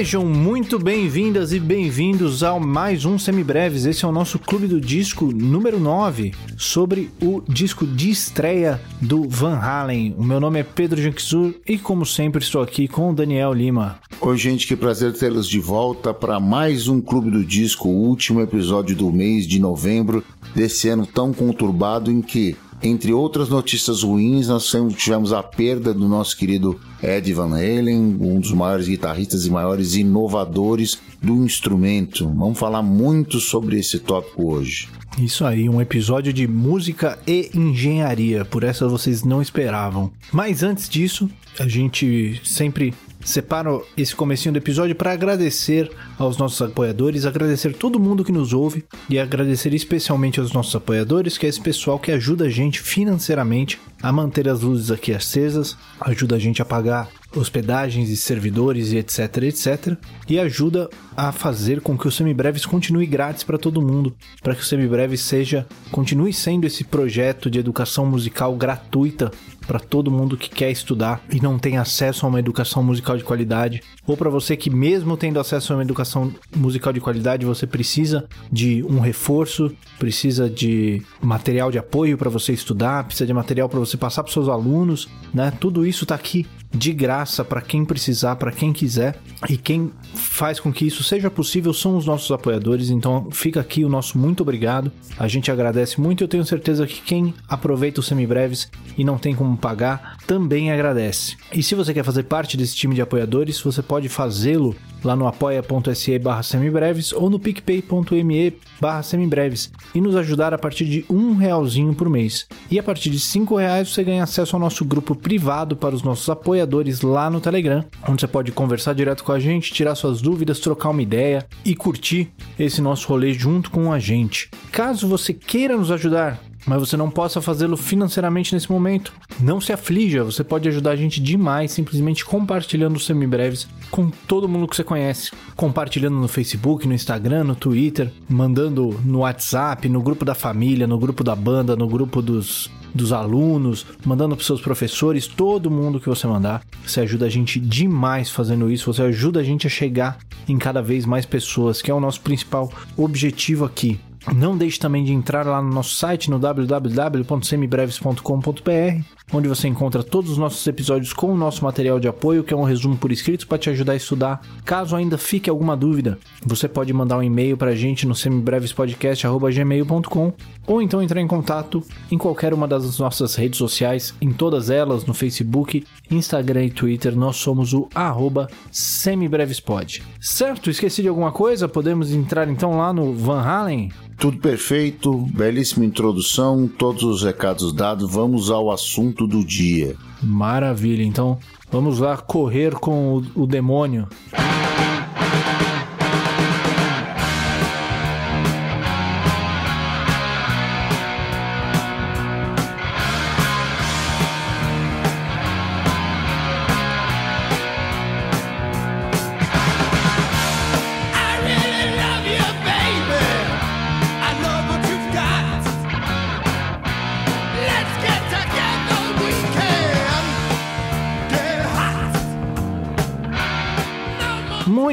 Sejam muito bem-vindas e bem-vindos ao mais um Semibreves. Esse é o nosso Clube do Disco número 9, sobre o disco de estreia do Van Halen. O meu nome é Pedro Janquizur e, como sempre, estou aqui com o Daniel Lima. Oi, gente, que prazer tê-los de volta para mais um Clube do Disco, o último episódio do mês de novembro desse ano tão conturbado em que entre outras notícias ruins, nós tivemos a perda do nosso querido Ed Van Halen, um dos maiores guitarristas e maiores inovadores do instrumento. Vamos falar muito sobre esse tópico hoje. Isso aí, um episódio de música e engenharia, por essa vocês não esperavam. Mas antes disso, a gente sempre separo esse comecinho do episódio para agradecer aos nossos apoiadores, agradecer todo mundo que nos ouve e agradecer especialmente aos nossos apoiadores, que é esse pessoal que ajuda a gente financeiramente a manter as luzes aqui acesas, ajuda a gente a pagar hospedagens e servidores e etc, etc, e ajuda a fazer com que o Semibreves continue grátis para todo mundo, para que o Semibreves seja continue sendo esse projeto de educação musical gratuita para todo mundo que quer estudar e não tem acesso a uma educação musical de qualidade, ou para você que mesmo tendo acesso a uma educação musical de qualidade, você precisa de um reforço, precisa de material de apoio para você estudar, precisa de material para você passar para seus alunos, né? Tudo isso está aqui de graça para quem precisar, para quem quiser. E quem faz com que isso seja possível são os nossos apoiadores. Então fica aqui o nosso muito obrigado. A gente agradece muito. Eu tenho certeza que quem aproveita os semibreves e não tem como pagar também agradece. E se você quer fazer parte desse time de apoiadores, você pode fazê-lo lá no apoia.se barra semibreves ou no picpay.me barra semibreves e nos ajudar a partir de um realzinho por mês. E a partir de cinco reais você ganha acesso ao nosso grupo privado para os nossos apoiadores lá no Telegram, onde você pode conversar direto com a gente, tirar suas dúvidas, trocar uma ideia e curtir esse nosso rolê junto com a gente. Caso você queira nos ajudar, mas você não possa fazê-lo financeiramente nesse momento. Não se aflija, você pode ajudar a gente demais simplesmente compartilhando os semibreves com todo mundo que você conhece. Compartilhando no Facebook, no Instagram, no Twitter, mandando no WhatsApp, no grupo da família, no grupo da banda, no grupo dos dos alunos, mandando para seus professores, todo mundo que você mandar. Você ajuda a gente demais fazendo isso, você ajuda a gente a chegar em cada vez mais pessoas, que é o nosso principal objetivo aqui. Não deixe também de entrar lá no nosso site no www.semibreves.com.br, onde você encontra todos os nossos episódios com o nosso material de apoio, que é um resumo por escrito para te ajudar a estudar. Caso ainda fique alguma dúvida, você pode mandar um e-mail para a gente no semibrevespodcast.gmail.com ou então entrar em contato em qualquer uma das nossas redes sociais, em todas elas, no Facebook, Instagram e Twitter, nós somos o arroba semibrevespod. Certo? Esqueci de alguma coisa? Podemos entrar então lá no Van Halen? Tudo perfeito, belíssima introdução, todos os recados dados, vamos ao assunto do dia. Maravilha, então vamos lá correr com o, o demônio.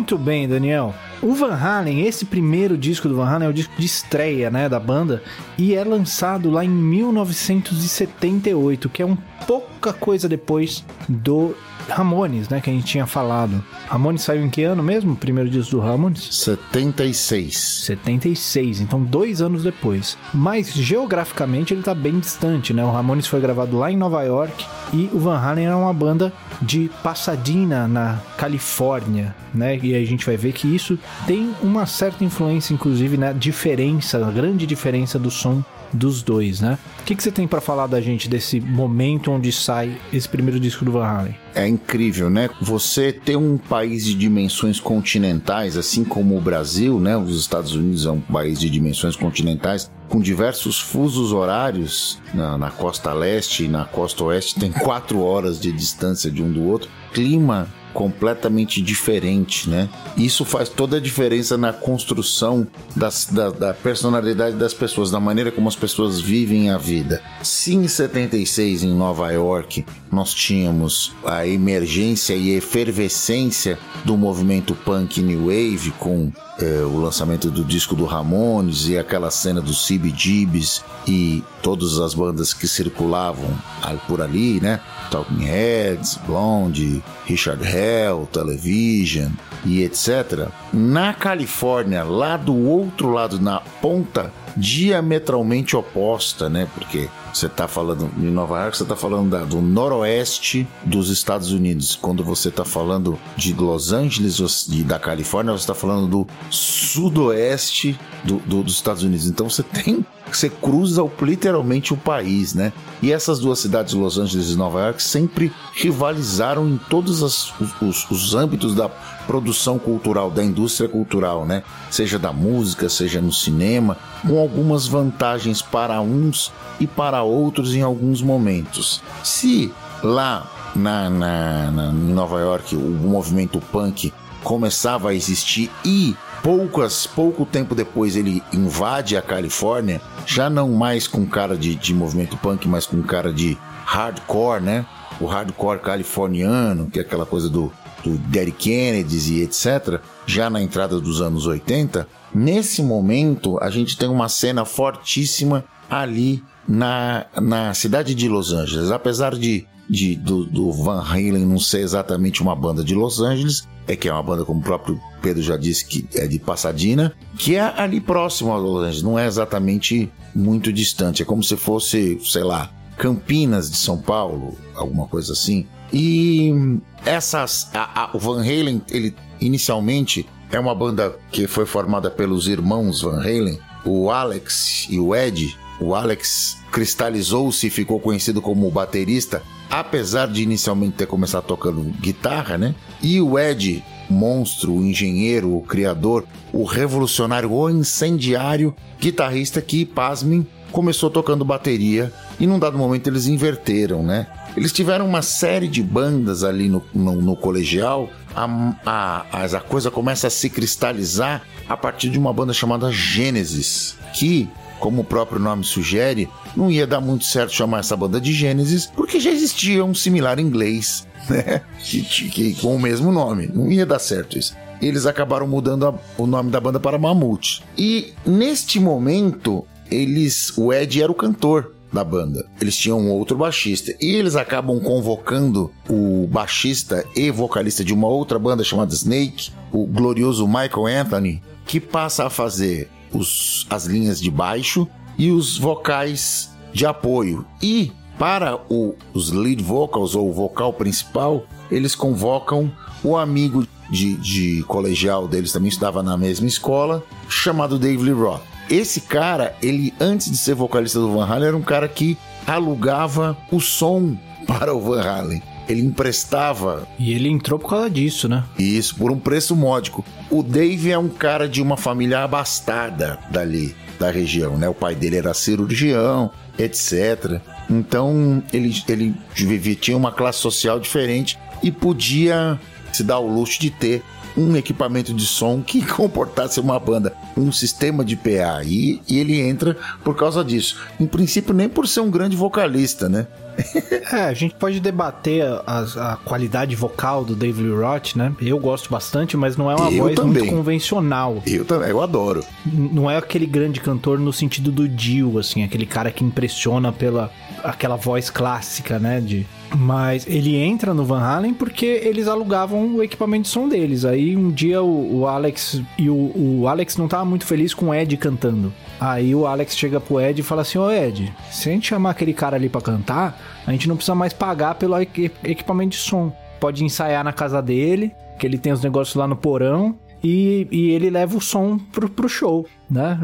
Muito bem, Daniel. O Van Halen, esse primeiro disco do Van Halen é o disco de estreia, né, da banda, e é lançado lá em 1978, que é um pouca coisa depois do Ramones, né, que a gente tinha falado. Ramones saiu em que ano mesmo? O primeiro disco do Ramones? 76. 76, então dois anos depois. Mas geograficamente ele tá bem distante, né? O Ramones foi gravado lá em Nova York e o Van Halen era uma banda de Pasadena, na Califórnia, né? E a gente vai ver que isso tem uma certa influência, inclusive, na diferença, na grande diferença do som dos dois, né? O que, que você tem para falar da gente desse momento onde sai esse primeiro disco do Van Halen? É incrível, né? Você ter um país de dimensões continentais, assim como o Brasil, né? Os Estados Unidos é um país de dimensões continentais, com diversos fusos horários na, na costa leste e na costa oeste, tem quatro horas de distância de um do outro. Clima completamente diferente, né? Isso faz toda a diferença na construção das, da, da, personalidade das pessoas, da maneira como as pessoas vivem a vida. Se em 76 em Nova York nós tínhamos a emergência e efervescência do movimento punk new wave com é, o lançamento do disco do Ramones e aquela cena dos CBGBs e todas as bandas que circulavam por ali, né? Talking Heads, Blonde, Richard Hell, Television e etc. Na Califórnia, lá do outro lado, na ponta diametralmente oposta, né? Porque você está falando de Nova York, você está falando da, do noroeste dos Estados Unidos. Quando você está falando de Los Angeles e da Califórnia, você está falando do sudoeste do, do, dos Estados Unidos. Então você tem você cruza literalmente o país, né? E essas duas cidades, Los Angeles e Nova York, sempre rivalizaram em todos os, os, os âmbitos da produção cultural, da indústria cultural, né? Seja da música, seja no cinema, com algumas vantagens para uns e para outros em alguns momentos. Se lá na, na, na em Nova York o movimento punk começava a existir e poucas pouco tempo depois ele invade a Califórnia, já não mais com cara de, de movimento punk, mas com cara de hardcore, né? O hardcore californiano, que é aquela coisa do do Derek Kennedy e etc., já na entrada dos anos 80, nesse momento a gente tem uma cena fortíssima ali na, na cidade de Los Angeles. Apesar de, de do, do, Van Halen não ser exatamente uma banda de Los Angeles, é que é uma banda, como o próprio Pedro já disse, que é de Pasadena, que é ali próximo a Los Angeles, não é exatamente muito distante. É como se fosse, sei lá, Campinas de São Paulo, alguma coisa assim. E essas. A, a, o Van Halen, ele inicialmente é uma banda que foi formada pelos irmãos Van Halen, o Alex e o Ed. O Alex cristalizou-se e ficou conhecido como baterista, apesar de inicialmente ter começado tocando guitarra, né? E o Ed, monstro, o engenheiro, o criador, o revolucionário, o incendiário guitarrista que, pasmem, começou tocando bateria e num dado momento eles inverteram, né? Eles tiveram uma série de bandas ali no, no, no colegial. A, a, a coisa começa a se cristalizar a partir de uma banda chamada Gênesis, que como o próprio nome sugere, não ia dar muito certo chamar essa banda de Gênesis, porque já existia um similar inglês, né? Que, que, com o mesmo nome. Não ia dar certo isso. Eles acabaram mudando a, o nome da banda para Mamute. E neste momento, eles. O Ed era o cantor da banda. Eles tinham um outro baixista e eles acabam convocando o baixista e vocalista de uma outra banda chamada Snake, o glorioso Michael Anthony, que passa a fazer os, as linhas de baixo e os vocais de apoio. E para o, os lead vocals ou o vocal principal, eles convocam o amigo de, de colegial deles, também estudava na mesma escola, chamado Dave Lee Roth. Esse cara, ele antes de ser vocalista do Van Halen, era um cara que alugava o som para o Van Halen. Ele emprestava. E ele entrou por causa disso, né? Isso, por um preço módico. O Dave é um cara de uma família abastada dali, da região, né? O pai dele era cirurgião, etc. Então ele, ele vivia, tinha uma classe social diferente e podia se dar o luxo de ter um equipamento de som que comportasse uma banda, um sistema de PA. E, e ele entra por causa disso. Em princípio, nem por ser um grande vocalista, né? é, a gente pode debater a, a, qualidade vocal do Dave Lee Roth, né? Eu gosto bastante, mas não é uma eu voz também. muito convencional. Eu também, eu adoro. Não é aquele grande cantor no sentido do Dio, assim, aquele cara que impressiona pela aquela voz clássica, né? De mas ele entra no Van Halen porque eles alugavam o equipamento de som deles. Aí um dia o, o Alex e o, o, Alex não tava muito feliz com o Ed cantando. Aí o Alex chega pro Ed e fala assim: Ô Ed, se a gente chamar aquele cara ali para cantar, a gente não precisa mais pagar pelo equipamento de som. Pode ensaiar na casa dele, que ele tem os negócios lá no porão. E, e ele leva o som pro, pro show, né?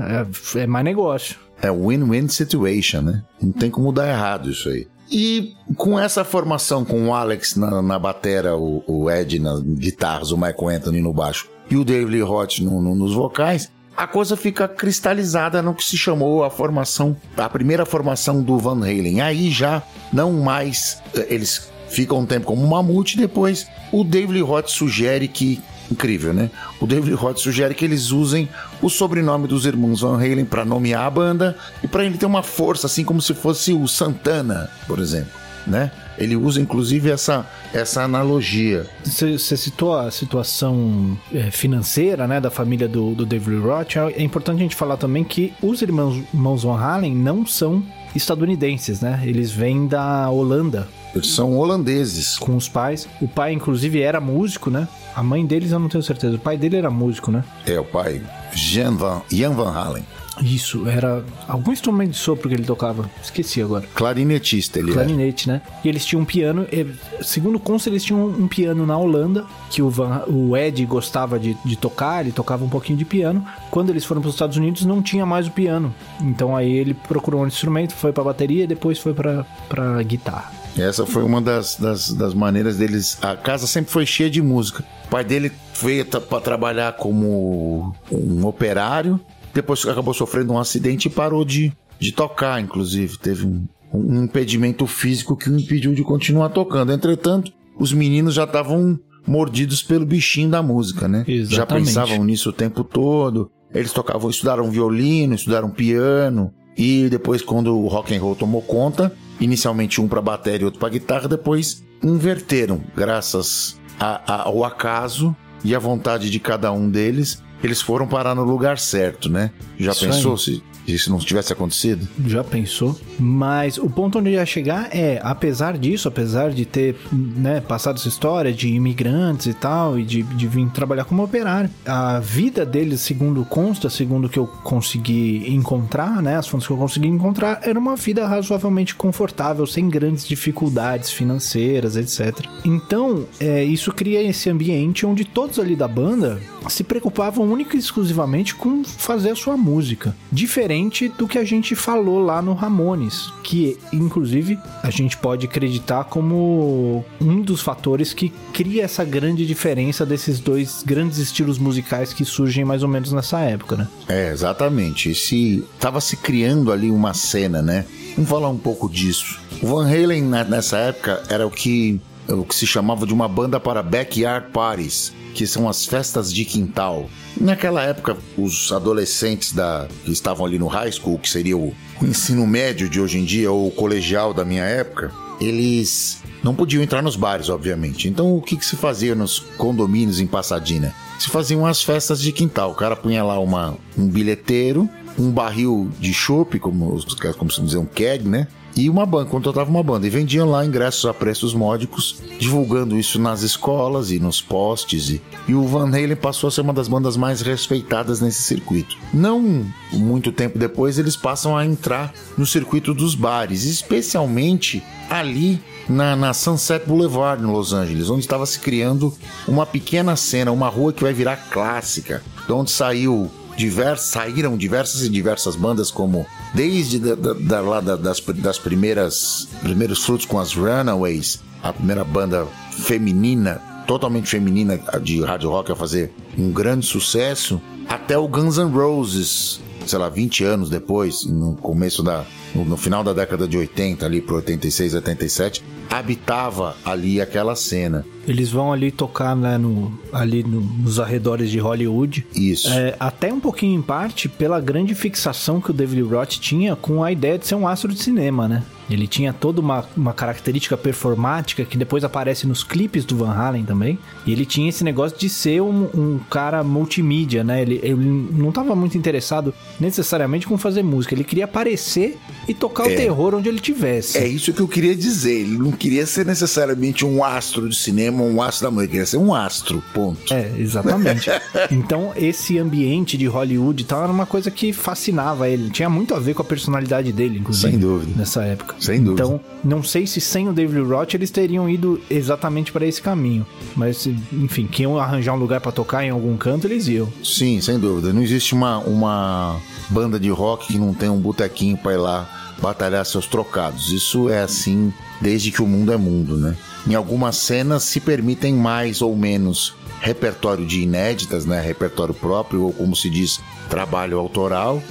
É, é mais negócio. É win-win situation, né? Não tem como dar errado isso aí. E com essa formação, com o Alex na, na batera, o, o Ed nas guitarras, o Michael Anthony no baixo e o David Lee Roth no, no, nos vocais, a coisa fica cristalizada no que se chamou a formação, a primeira formação do Van Halen. Aí já não mais eh, eles ficam um tempo como mamute, depois o David Lee Roth sugere que incrível, né? O David Roth sugere que eles usem o sobrenome dos irmãos Van Halen para nomear a banda e para ele ter uma força, assim como se fosse o Santana, por exemplo. né? Ele usa inclusive essa, essa analogia. Você citou a situação é, financeira né, da família do, do David Roth. É importante a gente falar também que os irmãos, irmãos Van Halen não são estadunidenses, né? Eles vêm da Holanda. Eles são holandeses. Com os pais. O pai, inclusive, era músico, né? A mãe deles eu não tenho certeza. O pai dele era músico, né? É, o pai, Jan Van, Jan Van Halen. Isso, era algum instrumento de sopro que ele tocava. Esqueci agora. Clarinetista ele Clarinete, era. né? E eles tinham um piano. E, segundo consta, eles tinham um piano na Holanda, que o, Van, o Ed gostava de, de tocar, ele tocava um pouquinho de piano. Quando eles foram para os Estados Unidos, não tinha mais o piano. Então aí ele procurou um instrumento, foi para bateria e depois foi para guitarra. Essa foi uma das, das, das, maneiras deles. A casa sempre foi cheia de música. O pai dele veio para trabalhar como um operário depois acabou sofrendo um acidente e parou de, de tocar, inclusive. Teve um, um impedimento físico que o impediu de continuar tocando. Entretanto, os meninos já estavam mordidos pelo bichinho da música, né? Exatamente. Já pensavam nisso o tempo todo. Eles tocavam, estudaram violino, estudaram piano. E depois, quando o rock and roll tomou conta, inicialmente um para bateria e outro para guitarra, depois inverteram, graças a, a, ao acaso e à vontade de cada um deles eles foram parar no lugar certo, né? Já Isso pensou aí. se isso não tivesse acontecido? Já pensou. Mas o ponto onde eu ia chegar é, apesar disso, apesar de ter né, passado essa história de imigrantes e tal, e de, de vir trabalhar como operário, a vida deles, segundo consta, segundo que eu consegui encontrar, né, as fontes que eu consegui encontrar, era uma vida razoavelmente confortável, sem grandes dificuldades financeiras, etc. Então, é, isso cria esse ambiente onde todos ali da banda se preocupavam única e exclusivamente com fazer a sua música. Diferente do que a gente falou lá no Ramones, que inclusive a gente pode acreditar como um dos fatores que cria essa grande diferença desses dois grandes estilos musicais que surgem mais ou menos nessa época, né? É, exatamente. Esse tava se criando ali uma cena, né? Vamos falar um pouco disso. O Van Halen nessa época era o que o que se chamava de uma banda para backyard parties que são as festas de quintal. Naquela época, os adolescentes da, que estavam ali no high school, que seria o ensino médio de hoje em dia, ou o colegial da minha época, eles não podiam entrar nos bares, obviamente. Então, o que, que se fazia nos condomínios em Passadina? Se faziam as festas de quintal. O cara punha lá uma, um bilheteiro, um barril de chopp, como, como se dizer, um keg, né? E uma banda, contratava uma banda e vendiam lá ingressos a preços módicos, divulgando isso nas escolas e nos postes. E, e o Van Halen passou a ser uma das bandas mais respeitadas nesse circuito. Não muito tempo depois, eles passam a entrar no circuito dos bares, especialmente ali na, na, Sunset Boulevard, em Los Angeles, onde estava se criando uma pequena cena, uma rua que vai virar clássica, de onde saiu diversas, saíram diversas e diversas bandas, como desde da, da, da, lá das, das primeiras primeiros frutos com as Runaways, a primeira banda feminina, totalmente feminina de hard rock a fazer um grande sucesso, até o Guns N' Roses, sei lá, 20 anos depois, no começo da. No, no final da década de 80, ali pro 86, 87, habitava ali aquela cena. Eles vão ali tocar né, no, ali no, nos arredores de Hollywood. Isso. É, até um pouquinho em parte pela grande fixação que o David Roth tinha com a ideia de ser um astro de cinema, né? Ele tinha toda uma, uma característica performática que depois aparece nos clipes do Van Halen também. E ele tinha esse negócio de ser um, um cara multimídia, né? Ele, ele não estava muito interessado necessariamente com fazer música. Ele queria aparecer e tocar é, o terror onde ele tivesse. É isso que eu queria dizer. Ele não queria ser necessariamente um astro de cinema, um astro da música. Ele queria ser um astro, ponto. É, exatamente. então, esse ambiente de Hollywood e tal era uma coisa que fascinava ele. Tinha muito a ver com a personalidade dele, inclusive. Sem dúvida. Nessa época. Sem dúvida. Então, não sei se sem o David Roth eles teriam ido exatamente para esse caminho. Mas, enfim, quem arranjar um lugar para tocar em algum canto, eles iam. Sim, sem dúvida. Não existe uma, uma banda de rock que não tem um botequinho para ir lá batalhar seus trocados. Isso é assim desde que o mundo é mundo, né? Em algumas cenas se permitem mais ou menos repertório de inéditas, né? Repertório próprio, ou como se diz, trabalho autoral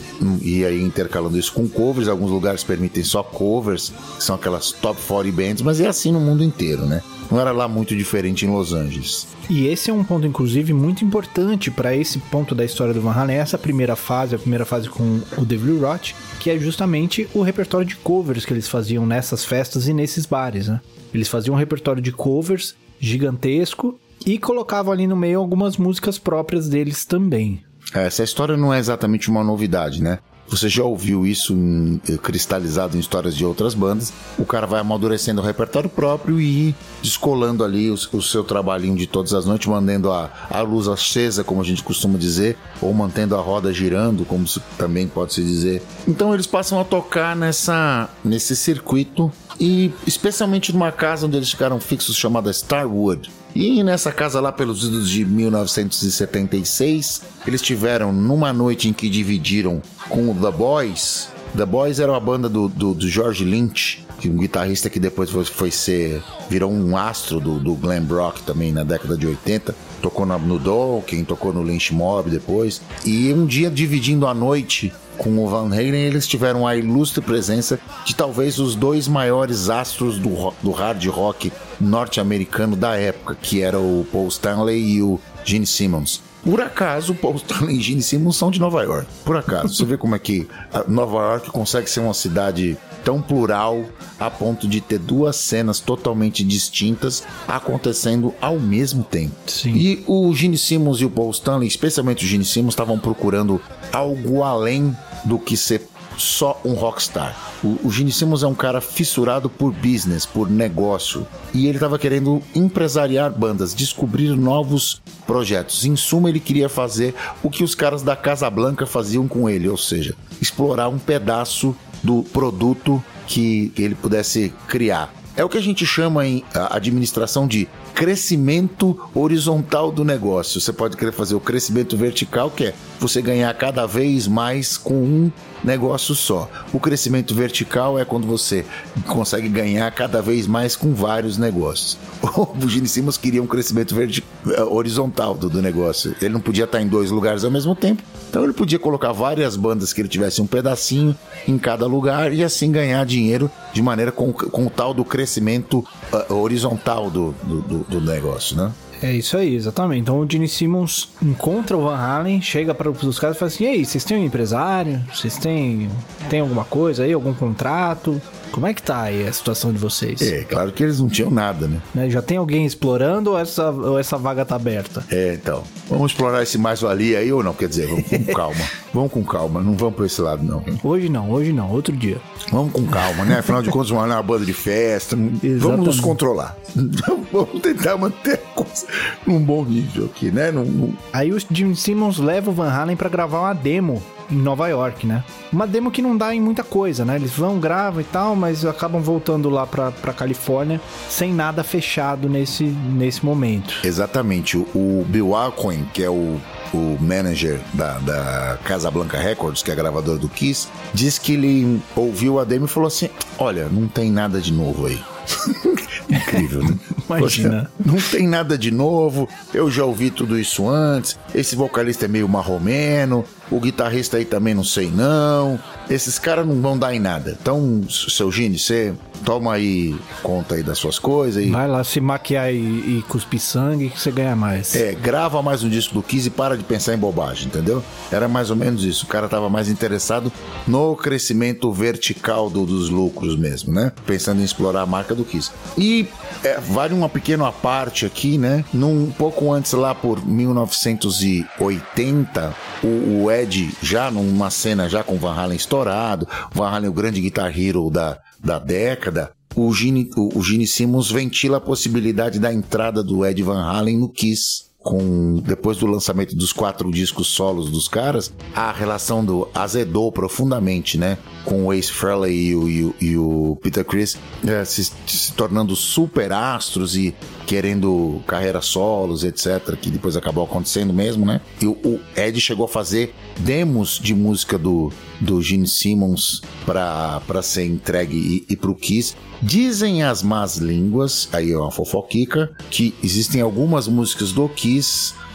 e aí intercalando isso com covers. Alguns lugares permitem só covers, que são aquelas top 40 bands, mas é assim no mundo inteiro, né? Não era lá muito diferente em Los Angeles. E esse é um ponto, inclusive, muito importante para esse ponto da história do Van Halen, essa primeira fase, a primeira fase com o Devil Rot, que é justamente o repertório de covers que eles faziam nessas festas e nesses bares, né? Eles faziam um repertório de covers gigantesco e colocavam ali no meio algumas músicas próprias deles também. Essa história não é exatamente uma novidade, né? Você já ouviu isso em, eh, cristalizado em histórias de outras bandas. O cara vai amadurecendo o repertório próprio e descolando ali o, o seu trabalhinho de todas as noites, mantendo a, a luz acesa, como a gente costuma dizer, ou mantendo a roda girando, como se, também pode se dizer. Então eles passam a tocar nessa, nesse circuito e especialmente numa casa onde eles ficaram fixos chamada Starwood. E nessa casa lá pelos idos de 1976, eles tiveram numa noite em que dividiram com o The Boys. The Boys era uma banda do, do, do George Lynch, que um guitarrista que depois foi, foi ser virou um astro do, do glam rock também na década de 80. Tocou no, no Dokken, tocou no Lynch Mob depois. E um dia dividindo a noite com o Van Halen, eles tiveram a ilustre presença de talvez os dois maiores astros do, do hard rock norte-americano da época, que era o Paul Stanley e o Gene Simmons. Por acaso, Paul Stanley e Gene Simmons são de Nova York. Por acaso. Você vê como é que Nova York consegue ser uma cidade tão plural a ponto de ter duas cenas totalmente distintas acontecendo ao mesmo tempo. Sim. E o Gene Simmons e o Paul Stanley, especialmente o Gene Simmons, estavam procurando algo além do que ser só um rockstar. O, o Gene Simmons é um cara fissurado por business, por negócio, e ele estava querendo empresariar bandas, descobrir novos projetos. Em suma, ele queria fazer o que os caras da Casa Blanca faziam com ele, ou seja, explorar um pedaço do produto que ele pudesse criar. É o que a gente chama em administração de crescimento horizontal do negócio. Você pode querer fazer o crescimento vertical, que é você ganhar cada vez mais com um negócio só. O crescimento vertical é quando você consegue ganhar cada vez mais com vários negócios. O Gene Simmons queria um crescimento eh, horizontal do, do negócio. Ele não podia estar em dois lugares ao mesmo tempo. Então ele podia colocar várias bandas que ele tivesse um pedacinho em cada lugar e assim ganhar dinheiro de maneira com, com o tal do crescimento uh, horizontal do, do, do negócio, né? É isso aí, exatamente. Então o Gene Simmons encontra o Van Halen, chega para os caras e fala assim: e aí, vocês têm um empresário? Vocês têm, têm alguma coisa aí, algum contrato? Como é que tá aí a situação de vocês? É, claro que eles não tinham nada, né? né? Já tem alguém explorando ou essa, ou essa vaga tá aberta? É, então. Vamos explorar esse mais-valia aí ou não? Quer dizer, vamos com calma. vamos com calma, não vamos por esse lado, não. Hoje não, hoje não, outro dia. Vamos com calma, né? Afinal de contas, uma, uma banda de festa. Vamos nos controlar. vamos tentar manter a coisa num bom nível aqui, né? Num, num... Aí o Jim Simmons leva o Van Halen para gravar uma demo em Nova York, né? Uma demo que não dá em muita coisa, né? Eles vão, gravam e tal, mas acabam voltando lá pra, pra Califórnia sem nada fechado nesse, nesse momento. Exatamente. O, Bill Alcoin, que é o o manager da, da Casablanca Records, que é a gravadora do Kiss, disse que ele ouviu a demo e falou assim: Olha, não tem nada de novo aí. Incrível, né? Imagina. Poxa, não tem nada de novo, eu já ouvi tudo isso antes. Esse vocalista é meio marromeno, o guitarrista aí também não sei não. Esses caras não vão dar em nada. Então, seu Gini, você toma aí conta aí das suas coisas. E... Vai lá se maquiar e, e cuspir sangue que você ganha mais. É, grava mais um disco do Kiss e para de pensar em bobagem, entendeu? Era mais ou menos isso. O cara tava mais interessado no crescimento vertical do, dos lucros mesmo, né? Pensando em explorar a marca do Kiss. E é, vale uma pequena parte aqui, né? Num pouco antes lá por 1980, o, o Ed já numa cena já com Van Halen estourado, Van Halen o grande guitar hero da, da década, o Gene, o, o Gene Simmons ventila a possibilidade da entrada do Ed Van Halen no Kiss com depois do lançamento dos quatro discos solos dos caras, a relação do azedou profundamente, né? Com o Ace Frehley e o, e o, e o Peter Chris é, se, se, tornando super astros e querendo carreira solos, etc. Que depois acabou acontecendo mesmo, né? E o, o Ed chegou a fazer demos de música do, do Gene Simmons para ser entregue e, e pro Kiss. Dizem as más línguas, aí é uma fofoquica, que existem algumas músicas do Kiss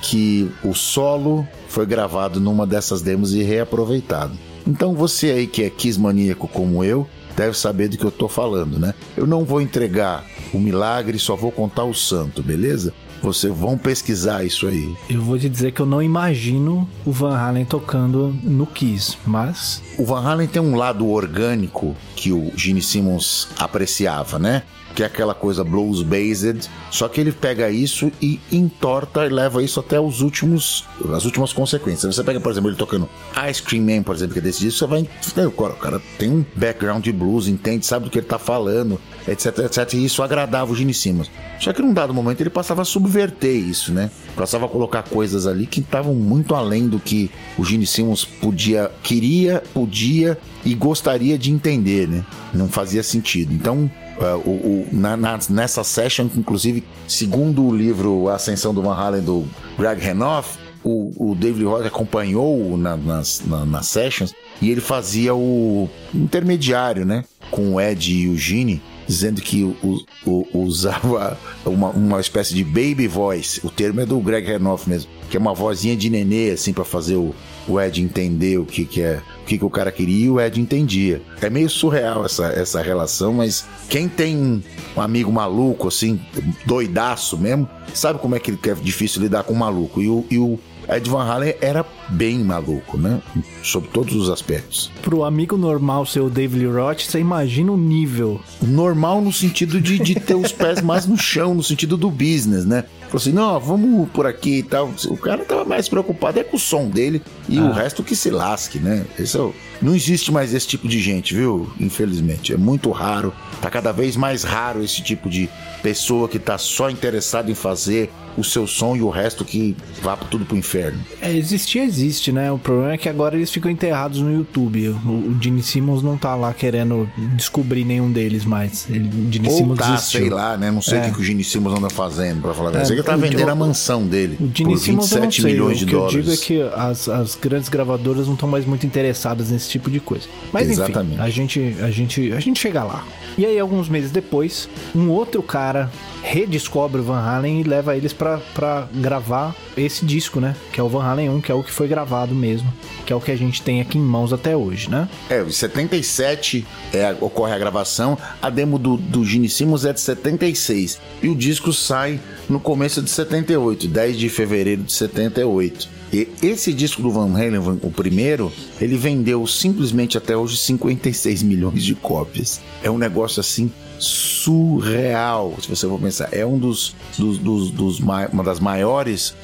que o solo foi gravado numa dessas demos e reaproveitado. Então você aí que é Kiss maníaco como eu, deve saber do que eu tô falando, né? Eu não vou entregar o milagre, só vou contar o santo, beleza? Vocês vão pesquisar isso aí. Eu vou te dizer que eu não imagino o Van Halen tocando no Kiss, mas. O Van Halen tem um lado orgânico que o Gene Simmons apreciava, né? Que é aquela coisa blues based, só que ele pega isso e entorta e leva isso até os últimos, as últimas consequências. Você pega, por exemplo, ele tocando Ice Cream Man, por exemplo, que é desse disco, você vai, o cara tem um background de blues, entende, sabe do que ele tá falando, etc, etc, e isso agradava o Gene Simmons. Só que num dado momento ele passava a subverter isso, né? Passava a colocar coisas ali que estavam muito além do que o Gene Simmons podia, queria, podia e gostaria de entender, né? Não fazia sentido. Então, o, o, na, na, nessa session, inclusive, segundo o livro A Ascensão do Van Halen do Greg Renoff, o, o David Roth acompanhou na, nas, na, nas sessions e ele fazia o intermediário, né? Com o Ed e o Gene, dizendo que o, o, usava uma, uma espécie de baby voice. O termo é do Greg Renoff mesmo, que é uma vozinha de nenê, assim, para fazer o, o Ed entender o que, que é que, que o cara queria e o Ed entendia. É meio surreal essa, essa relação, mas quem tem um amigo maluco, assim, doidaço mesmo, sabe como é que é difícil lidar com um maluco. E o, e o Ed Van Halen era bem maluco, né? Sob todos os aspectos. Pro amigo normal ser o David Roth, você imagina o nível. Normal no sentido de, de ter os pés mais no chão, no sentido do business, né? Falou assim, não, vamos por aqui e tal. O cara tava mais preocupado é com o som dele e ah. o resto que se lasque, né? Esse é o... Não existe mais esse tipo de gente, viu? Infelizmente. É muito raro. Tá cada vez mais raro esse tipo de pessoa que tá só interessada em fazer o seu som e o resto que vá tudo pro inferno. É, existir existe, né? O problema é que agora eles ficam enterrados no YouTube. O, o Gene Simmons não tá lá querendo descobrir nenhum deles mais. Ele, o Gene Ou Simmons tá, desistiu. sei lá, né? Não sei o é. que, o Gene Simmons anda fazendo, pra falar a verdade. É, sei que tá vendendo a mansão dele o Gene por 27 milhões de dólares. O que eu digo é que as, as grandes gravadoras não estão mais muito interessadas nesse tipo de coisa. Mas Exatamente. enfim, a gente, a, gente, a gente chega lá. E aí, alguns meses depois, um outro cara redescobre o Van Halen e leva eles para gravar esse disco, né? Que é o Van Halen 1, que é o que foi gravado mesmo, que é o que a gente tem aqui em mãos até hoje, né? É, em 77 é, ocorre a gravação, a demo do, do Gene Simmons é de 76 e o disco sai no começo de 78, 10 de fevereiro de 78. E esse disco do Van Halen, o primeiro, ele vendeu simplesmente até hoje 56 milhões de cópias. É um negócio assim surreal, se você for pensar. É um dos, dos, dos, dos uma das maiores.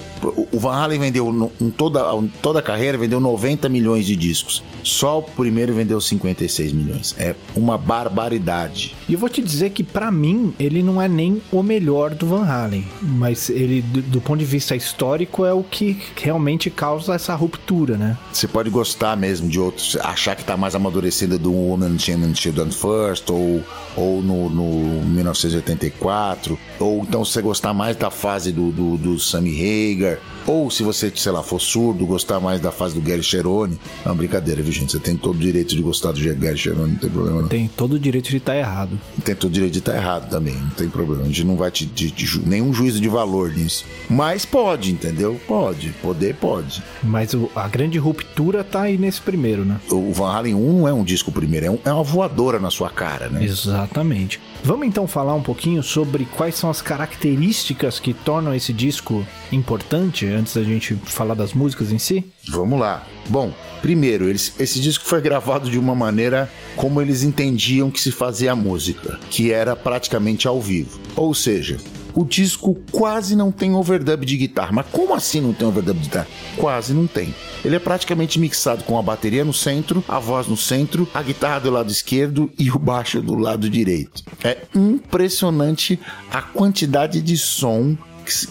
O Van Halen vendeu em toda, toda a carreira vendeu 90 milhões de discos. Só o primeiro vendeu 56 milhões. É uma barbaridade. E eu vou te dizer que para mim ele não é nem o melhor do Van Halen, mas ele do, do ponto de vista histórico é o que realmente causa essa ruptura, né? Você pode gostar mesmo de outros, achar que tá mais amadurecido do Woman and Children First ou ou no, no 1984, ou então se você gostar mais da fase do, do, do Sammy Hagar, ou se você, sei lá, for surdo, gostar mais da fase do Gary Cherone. Não, brincadeira, viu, gente? Você tem todo o direito de gostar do Gary Cherone, não tem problema não. Tem todo o direito de estar errado. Tem todo o direito de estar errado também, não tem problema. A gente não vai te, te, te ju nenhum juízo de valor nisso. Mas pode, entendeu? Pode. Poder pode. Mas o, a grande ruptura tá aí nesse primeiro, né? O Van Halen 1 não é um disco primeiro, é, um, é uma voadora na sua cara, né? Exatamente. Vamos então falar um pouquinho sobre quais são as características que tornam esse disco importante, antes da gente falar das músicas em si? Vamos lá. Bom, primeiro, eles, esse disco foi gravado de uma maneira como eles entendiam que se fazia a música, que era praticamente ao vivo. Ou seja, o disco quase não tem overdub de guitarra. Mas como assim não tem overdub de guitarra? Quase não tem. Ele é praticamente mixado com a bateria no centro, a voz no centro, a guitarra do lado esquerdo e o baixo do lado direito. É impressionante a quantidade de som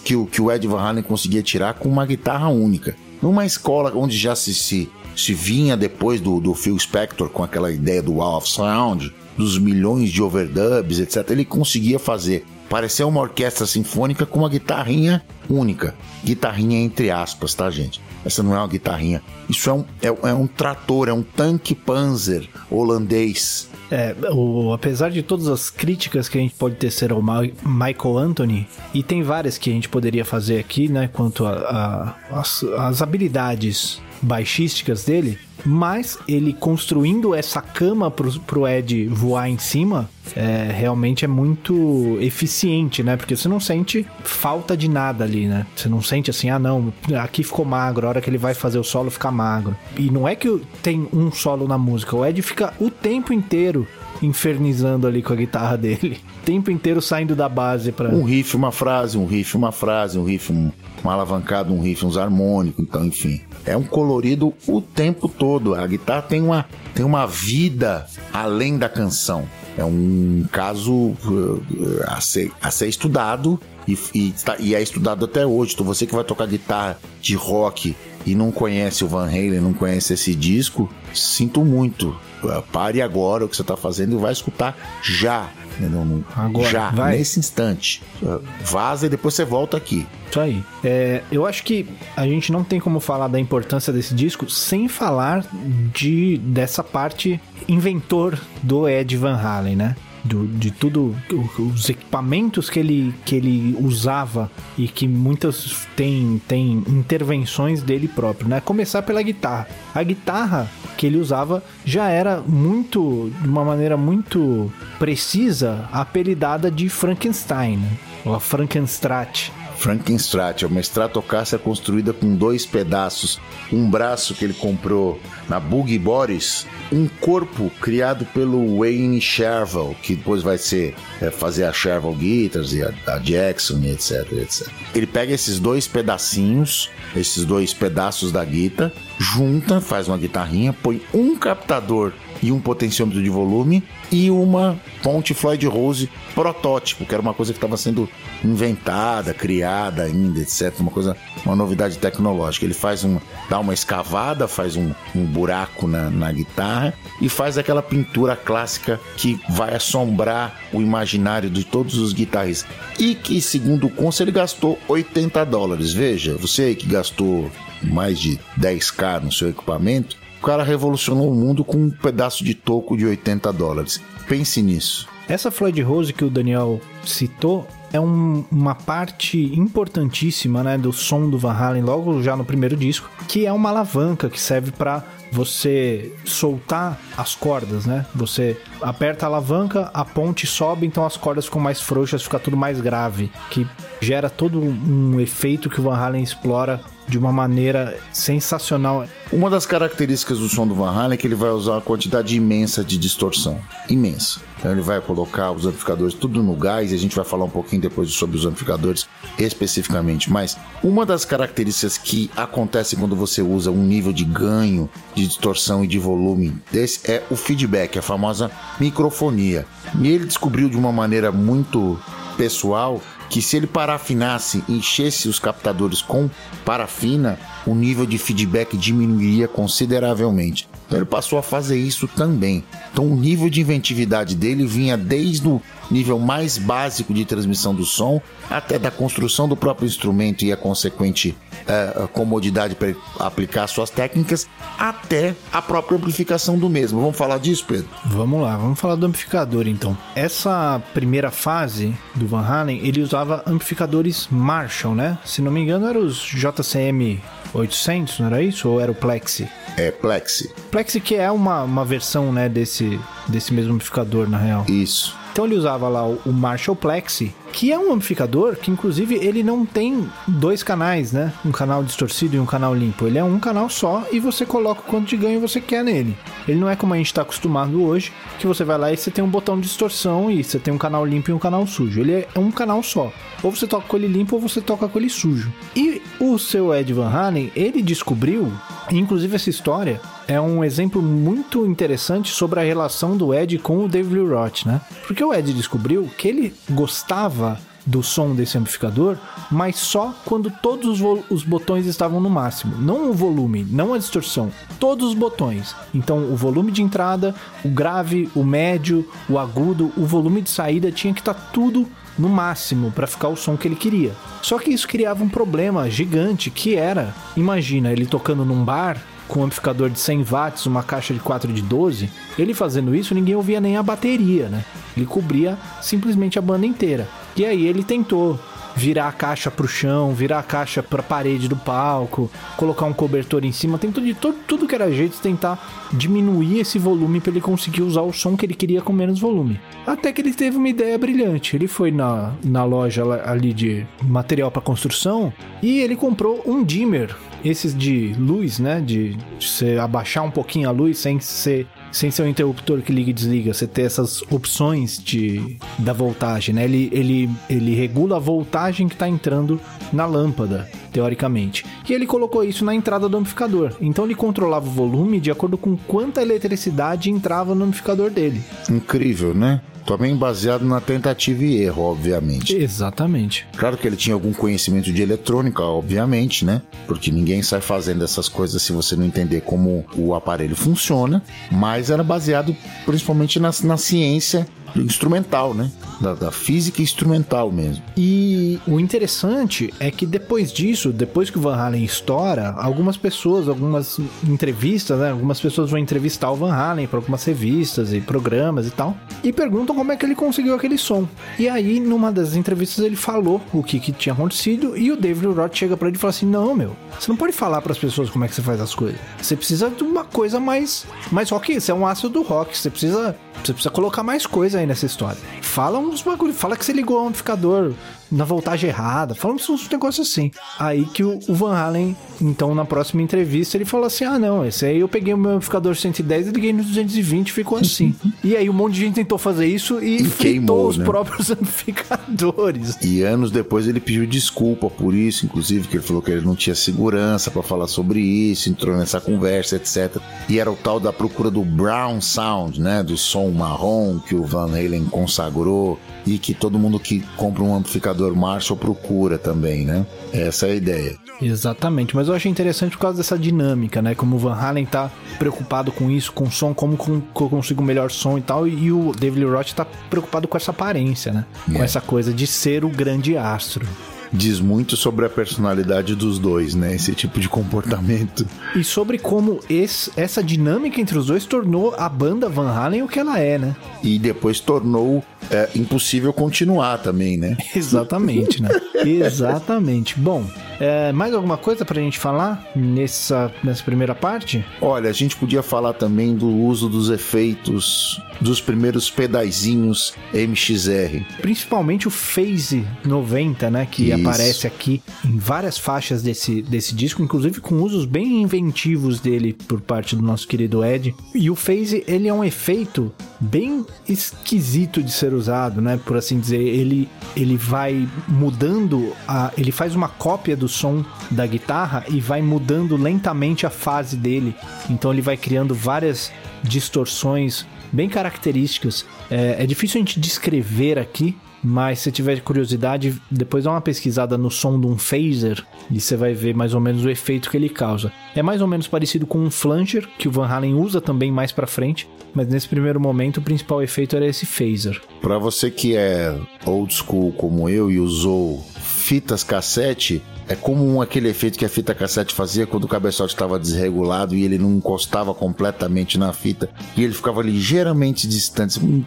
que, o, que o Ed Van Halen conseguia tirar com uma guitarra única. Numa escola onde já se, se, se vinha depois do, do Phil Spector com aquela ideia do Wall of Sound, dos milhões de overdubs, etc., ele conseguia fazer parecer uma orquestra sinfônica com uma guitarrinha única. Guitarrinha entre aspas, tá, gente? Essa não é uma guitarrinha. Isso é um, é, é um trator, é um tanque Panzer holandês. É, o, apesar de todas as críticas que a gente pode tecer ao Ma Michael Anthony, e tem várias que a gente poderia fazer aqui, né, quanto às habilidades baixísticas dele, mas ele construindo essa cama pro, pro Ed voar em cima, é, realmente é muito eficiente, né? Porque você não sente falta de nada ali, né? Você não sente assim, ah não, aqui ficou magro, a hora que ele vai fazer o solo fica magro. E não é que tem um solo na música, o Ed fica o tempo inteiro infernizando ali com a guitarra dele. O tempo inteiro saindo da base para Um riff, uma frase, um riff, uma frase, um riff, um, uma alavancada, um riff, uns harmônicos, então, enfim. É um colorido o tempo todo. A guitarra tem uma, tem uma vida além da canção. É um caso uh, a, ser, a ser estudado e, e, tá, e é estudado até hoje. Então você que vai tocar guitarra de rock e não conhece o Van Halen, não conhece esse disco, sinto muito. Uh, pare agora o que você está fazendo e vai escutar já. Não, agora, já, vai. nesse instante. Uh, vaza e depois você volta aqui. Isso aí. É, eu acho que a gente não tem como falar da importância desse disco sem falar de dessa parte inventor do Ed Van Halen, né? Do, de tudo, os equipamentos que ele, que ele usava e que muitas tem, tem intervenções dele próprio, né? Começar pela guitarra. A guitarra que ele usava já era muito, de uma maneira muito precisa, apelidada de Frankenstein, ou a Frankenstrat Frankenstrat, é uma Stratocaster construída com dois pedaços, um braço que ele comprou na Boogie Boris, um corpo criado pelo Wayne Sherville, que depois vai ser é, fazer a Sherville Guitars e a, a Jackson e etc, etc. Ele pega esses dois pedacinhos, esses dois pedaços da guitarra, junta, faz uma guitarrinha, põe um captador e um potenciômetro de volume e uma ponte Floyd Rose protótipo, que era uma coisa que estava sendo inventada, criada ainda, etc. Uma coisa, uma novidade tecnológica. Ele faz um, dá uma escavada, faz um, um buraco na, na guitarra e faz aquela pintura clássica que vai assombrar o imaginário de todos os guitarristas. E que, segundo o Conce, ele gastou 80 dólares. Veja, você aí que gastou mais de 10k no seu equipamento, o cara revolucionou o mundo com um pedaço de toco de 80 dólares. Pense nisso. Essa Floyd Rose que o Daniel citou é um, uma parte importantíssima né, do som do Van Halen logo já no primeiro disco, que é uma alavanca que serve para você soltar as cordas, né? Você aperta a alavanca, a ponte sobe, então as cordas ficam mais frouxas, fica tudo mais grave, que gera todo um efeito que o Van Halen explora de uma maneira sensacional. Uma das características do som do Van Halen é que ele vai usar uma quantidade imensa de distorção. Imensa. Então ele vai colocar os amplificadores tudo no gás e a gente vai falar um pouquinho depois sobre os amplificadores especificamente. Mas uma das características que acontece quando você usa um nível de ganho, de distorção e de volume desse é o feedback, a famosa microfonia. E ele descobriu de uma maneira muito pessoal que se ele parafinasse, enchesse os captadores com parafina, o nível de feedback diminuiria consideravelmente. Então ele passou a fazer isso também. Então o nível de inventividade dele vinha desde o nível mais básico de transmissão do som, até da construção do próprio instrumento e a consequente uh, comodidade para aplicar suas técnicas, até a própria amplificação do mesmo. Vamos falar disso, Pedro? Vamos lá, vamos falar do amplificador então. Essa primeira fase do Van Halen, ele usava amplificadores Marshall, né? Se não me engano, eram os JCM 800, não era isso? Ou era o Plexi? É, Plexi. Plexi que é uma, uma versão, né, desse, desse mesmo amplificador, na real. Isso. Então ele usava lá o Marshall Plexi, que é um amplificador que inclusive ele não tem dois canais, né? Um canal distorcido e um canal limpo. Ele é um canal só e você coloca o quanto de ganho você quer nele. Ele não é como a gente está acostumado hoje, que você vai lá e você tem um botão de distorção e você tem um canal limpo e um canal sujo. Ele é um canal só. Ou você toca com ele limpo ou você toca com ele sujo. E o seu Ed Van Halen, ele descobriu, inclusive essa história é um exemplo muito interessante sobre a relação do Ed com o David Lee Roth, né? Porque o Ed descobriu que ele gostava do som desse amplificador, mas só quando todos os, os, botões estavam no máximo. Não o volume, não a distorção, todos os botões. Então, o volume de entrada, o grave, o médio, o agudo, o volume de saída tinha que estar tá tudo no máximo para ficar o som que ele queria. Só que isso criava um problema gigante que era, imagina ele tocando num bar com um amplificador de 100 watts, uma caixa de 4 de 12, ele fazendo isso, ninguém ouvia nem a bateria, né? Ele cobria simplesmente a banda inteira. E aí ele tentou virar a caixa pro chão, virar a caixa pra parede do palco, colocar um cobertor em cima, tentou de todo, tudo que era jeito tentar diminuir esse volume para ele conseguir usar o som que ele queria com menos volume. Até que ele teve uma ideia brilhante. Ele foi na, na loja ali de material para construção e ele comprou um dimmer, esses de luz, né, de você abaixar um pouquinho a luz sem ser sem ser um interruptor que liga e desliga, você ter essas opções de, da voltagem, né? Ele, ele, ele regula a voltagem que está entrando na lâmpada, teoricamente. E ele colocou isso na entrada do amplificador. Então ele controlava o volume de acordo com quanta eletricidade entrava no amplificador dele. Incrível, né? Também baseado na tentativa e erro, obviamente. Exatamente. Claro que ele tinha algum conhecimento de eletrônica, obviamente, né? Porque ninguém sai fazendo essas coisas se você não entender como o aparelho funciona. Mas era baseado principalmente na, na ciência instrumental, né? Da, da, física instrumental mesmo. E o interessante é que depois disso, depois que o Van Halen estoura, algumas pessoas, algumas entrevistas, né? Algumas pessoas vão entrevistar o Van Halen para algumas revistas e programas e tal, e perguntam como é que ele conseguiu aquele som. E aí, numa das entrevistas, ele falou o que, que tinha acontecido e o David Roth chega para ele e fala assim: Não, meu, você não pode falar para as pessoas como é que você faz as coisas. Você precisa de uma coisa mais, mais rock. Você é um ácido do rock. Você precisa, você precisa colocar mais coisa aí nessa história. Fala uns bagulho, fala que você ligou o amplificador na voltagem errada, fala uns negócios assim. Aí que o, o, Van Halen, então na próxima entrevista, ele falou assim: ah, não, esse aí eu peguei o meu amplificador 110 e liguei no 220 ficou assim. e aí um monte de gente tentou fazer isso e, e queimou os né? próprios amplificadores. E anos depois ele pediu desculpa por isso, inclusive, que ele falou que ele não tinha segurança para falar sobre isso, entrou nessa conversa, etc. E era o tal da procura do Brown Sound, né? Do som marrom que o Van Halen consagrou e que todo mundo que compra um amplificador Marshall procura também, né? Essa é a ideia. Exatamente, mas eu achei interessante por causa dessa dinâmica, né? Como o Van Halen tá preocupado com isso, com som, como com, eu consigo o melhor som e tal, e o David Roth tá preocupado com essa aparência, né? Com é. essa coisa de ser o grande astro diz muito sobre a personalidade dos dois, né? Esse tipo de comportamento. E sobre como esse, essa dinâmica entre os dois tornou a banda Van Halen o que ela é, né? E depois tornou é, impossível continuar também, né? Exatamente, né? Exatamente. Bom, é, mais alguma coisa pra gente falar nessa, nessa primeira parte? Olha, a gente podia falar também do uso dos efeitos dos primeiros pedaizinhos MXR. Principalmente o Phase 90, né? Que Isso. Aparece aqui em várias faixas desse, desse disco, inclusive com usos bem inventivos dele por parte do nosso querido Ed. E o Phase, ele é um efeito bem esquisito de ser usado, né? Por assim dizer, ele, ele vai mudando, a, ele faz uma cópia do som da guitarra e vai mudando lentamente a fase dele. Então ele vai criando várias distorções bem características. É, é difícil a gente descrever aqui, mas se tiver curiosidade, depois dá uma pesquisada no som de um phaser e você vai ver mais ou menos o efeito que ele causa. É mais ou menos parecido com um flanger, que o Van Halen usa também mais para frente, mas nesse primeiro momento o principal efeito era esse phaser. Para você que é old school como eu e usou fitas cassete, é comum aquele efeito que a fita cassete fazia quando o cabeçote estava desregulado e ele não encostava completamente na fita e ele ficava ligeiramente distante, uma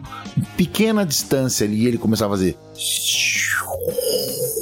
pequena distância ali e ele começava a fazer.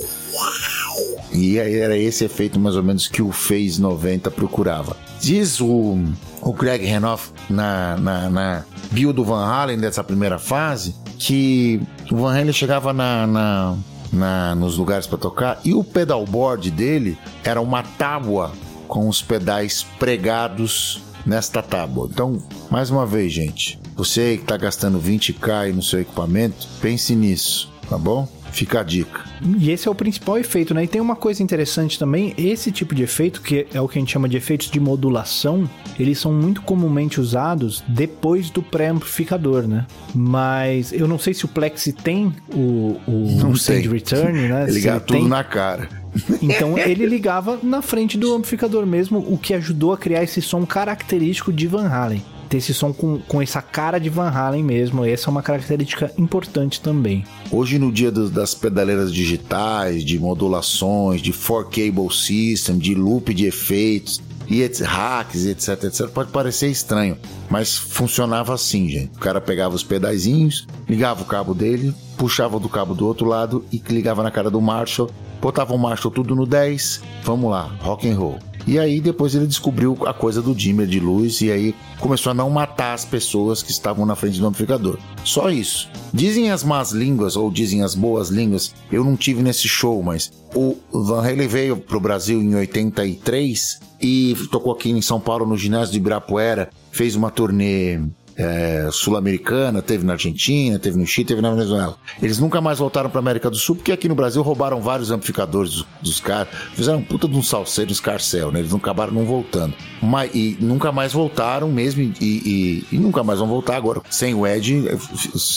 E era esse efeito mais ou menos que o Phase 90 procurava. Diz o, o Greg Renoff na, na, na bio do Van Halen dessa primeira fase que o Van Halen chegava na, na na, nos lugares para tocar e o pedalboard dele era uma tábua com os pedais pregados nesta tábua. Então, mais uma vez, gente, você que está gastando 20k no seu equipamento, pense nisso, tá bom? Fica a dica. E esse é o principal efeito, né? E tem uma coisa interessante também, esse tipo de efeito, que é o que a gente chama de efeitos de modulação, eles são muito comumente usados depois do pré-amplificador, né? Mas eu não sei se o Plexi tem o, o não sei. return, né? Ligar tudo tem. na cara. Então ele ligava na frente do amplificador mesmo, o que ajudou a criar esse som característico de Van Halen ter esse som com, com essa cara de Van Halen mesmo. Essa é uma característica importante também. Hoje, no dia do, das pedaleiras digitais, de modulações, de four cable system, de loop de efeitos, e hacks, etc, etc, pode parecer estranho, mas funcionava assim, gente. O cara pegava os pedaizinhos, ligava o cabo dele, puxava do cabo do outro lado e ligava na cara do Marshall, botava o Marshall tudo no 10, vamos lá, rock and roll. E aí depois ele descobriu a coisa do dimmer de luz e aí começou a não matar as pessoas que estavam na frente do amplificador. Só isso. Dizem as más línguas ou dizem as boas línguas. Eu não tive nesse show, mas o Van Halen veio pro Brasil em 83 e tocou aqui em São Paulo no ginásio de Ibirapuera, fez uma turnê é, sul-americana, teve na Argentina, teve no Chile, teve na Venezuela. Eles nunca mais voltaram para América do Sul, porque aqui no Brasil roubaram vários amplificadores dos, dos caras, fizeram um puta de um salseiro escarcel, né? Eles não acabaram não voltando. Mas, e nunca mais voltaram mesmo, e, e, e nunca mais vão voltar agora. Sem o Ed,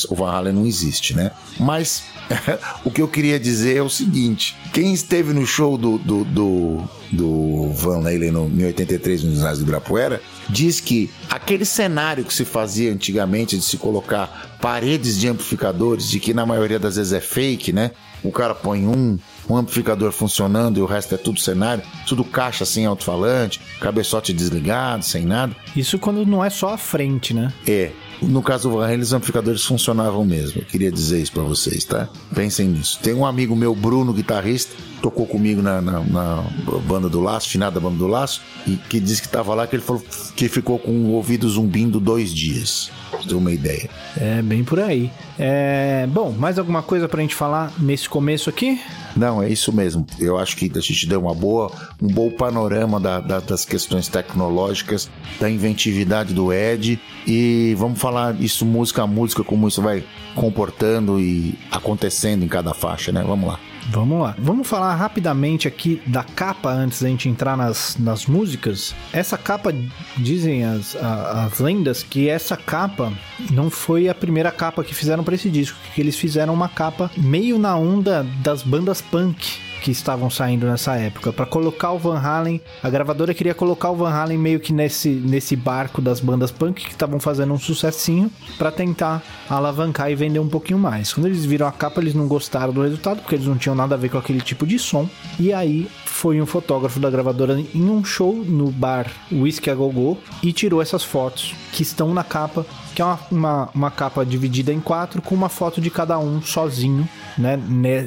o Van Halen não existe, né? Mas o que eu queria dizer é o seguinte: quem esteve no show do, do, do, do Van Halen no, em 83 no ginásio do Ibirapuera diz que aquele cenário que se fazia antigamente de se colocar paredes de amplificadores, de que na maioria das vezes é fake, né? O cara põe um, um amplificador funcionando e o resto é tudo cenário, tudo caixa sem alto-falante, cabeçote desligado, sem nada. Isso quando não é só a frente, né? É. No caso do Van Halen, os amplificadores funcionavam mesmo. Eu queria dizer isso para vocês, tá? Pensem nisso. Tem um amigo meu, Bruno, guitarrista, tocou comigo na, na, na banda do Laço, finada banda do Laço, e que disse que tava lá, que ele falou que ficou com o ouvido zumbindo dois dias. Pra ter uma ideia. É, bem por aí. É, bom, mais alguma coisa pra gente falar nesse começo aqui? Não, é isso mesmo. Eu acho que a gente deu uma boa, um bom panorama da, da, das questões tecnológicas, da inventividade do Ed e vamos falar isso música a música, como isso vai comportando e acontecendo em cada faixa, né? Vamos lá. Vamos lá. Vamos falar rapidamente aqui da capa antes da gente entrar nas, nas músicas. Essa capa, dizem as, a, as lendas, que essa capa não foi a primeira capa que fizeram para esse disco, que eles fizeram uma capa meio na onda das bandas punk que estavam saindo nessa época. Para colocar o Van Halen, a gravadora queria colocar o Van Halen meio que nesse, nesse barco das bandas punk que estavam fazendo um sucessinho para tentar alavancar e vender um pouquinho mais. Quando eles viram a capa, eles não gostaram do resultado porque eles não tinham nada a ver com aquele tipo de som. E aí foi um fotógrafo da gravadora em um show no bar Whiskey a Go Go e tirou essas fotos que estão na capa que é uma, uma, uma, capa dividida em quatro com uma foto de cada um sozinho, né?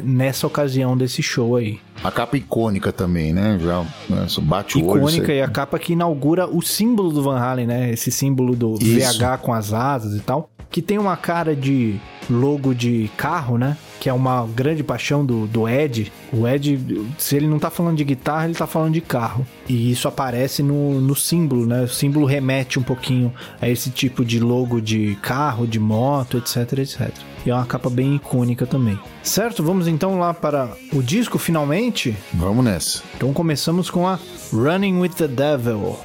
Nessa ocasião desse show aí. A capa icônica também, né? Já né? bate o olho. Icônica e a capa que inaugura o símbolo do Van Halen, né? Esse símbolo do Isso. VH com as asas e tal. Que tem uma cara de logo de carro, né? que é uma grande paixão do, do Ed. O Ed, se ele não tá falando de guitarra, ele tá falando de carro. E isso aparece no, no símbolo, né? O símbolo remete um pouquinho a esse tipo de logo de carro, de moto, etc, etc. E é uma capa bem icônica também. Certo? Vamos então lá para o disco finalmente? Vamos nessa. Então começamos com a Running with the Devil.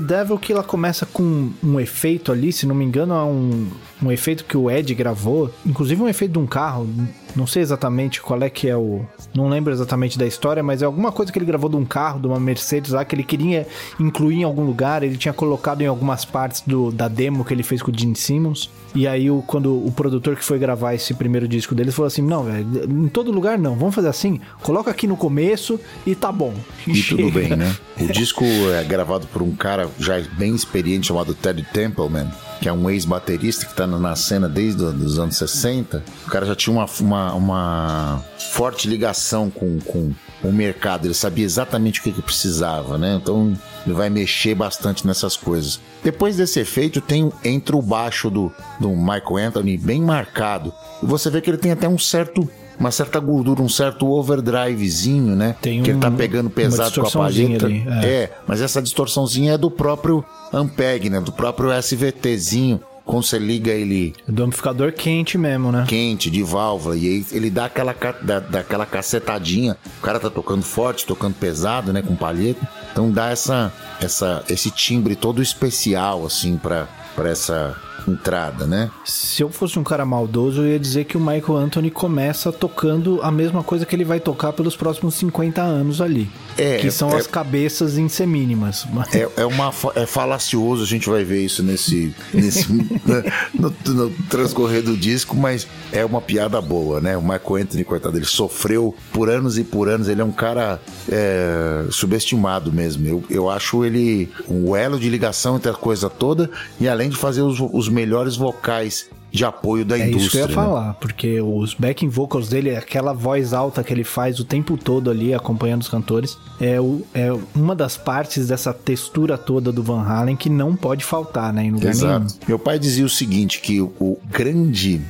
Devil, que ela começa com um efeito ali, se não me engano, é um, um efeito que o Ed gravou, inclusive um efeito de um carro, não sei exatamente qual é que é o. Não lembro exatamente da história, mas é alguma coisa que ele gravou de um carro, de uma Mercedes lá, que ele queria incluir em algum lugar. Ele tinha colocado em algumas partes do, da demo que ele fez com o Gene Simmons. E aí, o, quando o produtor que foi gravar esse primeiro disco dele falou assim: Não, velho, em todo lugar não, vamos fazer assim, coloca aqui no começo e tá bom. E, e tudo bem, né? O disco é gravado por um cara já bem experiente chamado Ted Templeman que é um ex-baterista que na cena desde os anos 60, o cara já tinha uma, uma, uma forte ligação com, com o mercado, ele sabia exatamente o que, que precisava, né? Então ele vai mexer bastante nessas coisas. Depois desse efeito, tem entra o baixo do, do Michael Anthony bem marcado. E você vê que ele tem até um certo uma certa gordura, um certo overdrivezinho, né? Tem que um, ele tá pegando pesado com a palheta. Ali, é. é, mas essa distorçãozinha é do próprio Ampeg, né? Do próprio SVTzinho quando você liga ele. Do amplificador quente mesmo, né? Quente, de válvula. E aí ele dá aquela, dá, dá aquela cacetadinha. O cara tá tocando forte, tocando pesado, né? Com palheta. Então dá essa, essa, esse timbre todo especial, assim, pra, pra essa entrada, né? Se eu fosse um cara maldoso, eu ia dizer que o Michael Anthony começa tocando a mesma coisa que ele vai tocar pelos próximos 50 anos ali. É, que são é, as cabeças em semínimas. É, é, uma, é falacioso, a gente vai ver isso nesse, nesse no, no, transcorrer do disco, mas é uma piada boa, né? O Michael Anthony, coitado, ele sofreu por anos e por anos, ele é um cara é, subestimado mesmo. Eu, eu acho ele um elo de ligação entre a coisa toda e além de fazer os, os melhores vocais de apoio da é indústria. É isso que eu ia né? falar, porque os backing vocals dele, aquela voz alta que ele faz o tempo todo ali, acompanhando os cantores, é, o, é uma das partes dessa textura toda do Van Halen que não pode faltar, né, em lugar Exato. nenhum. Meu pai dizia o seguinte, que o grande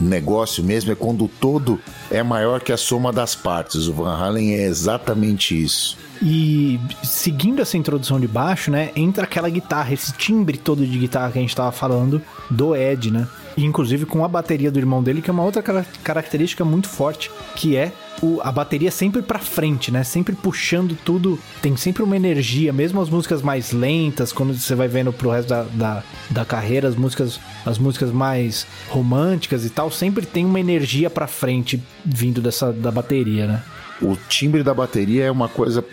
negócio mesmo é quando o todo é maior que a soma das partes. O Van Halen é exatamente isso. E seguindo essa introdução de baixo, né, entra aquela guitarra, esse timbre todo de guitarra que a gente tava falando do Ed, né? inclusive com a bateria do irmão dele, que é uma outra característica muito forte, que é o, a bateria sempre pra frente, né? Sempre puxando tudo. Tem sempre uma energia, mesmo as músicas mais lentas, quando você vai vendo pro resto da, da, da carreira, as músicas, as músicas mais românticas e tal, sempre tem uma energia pra frente vindo dessa da bateria, né? O timbre da bateria é uma coisa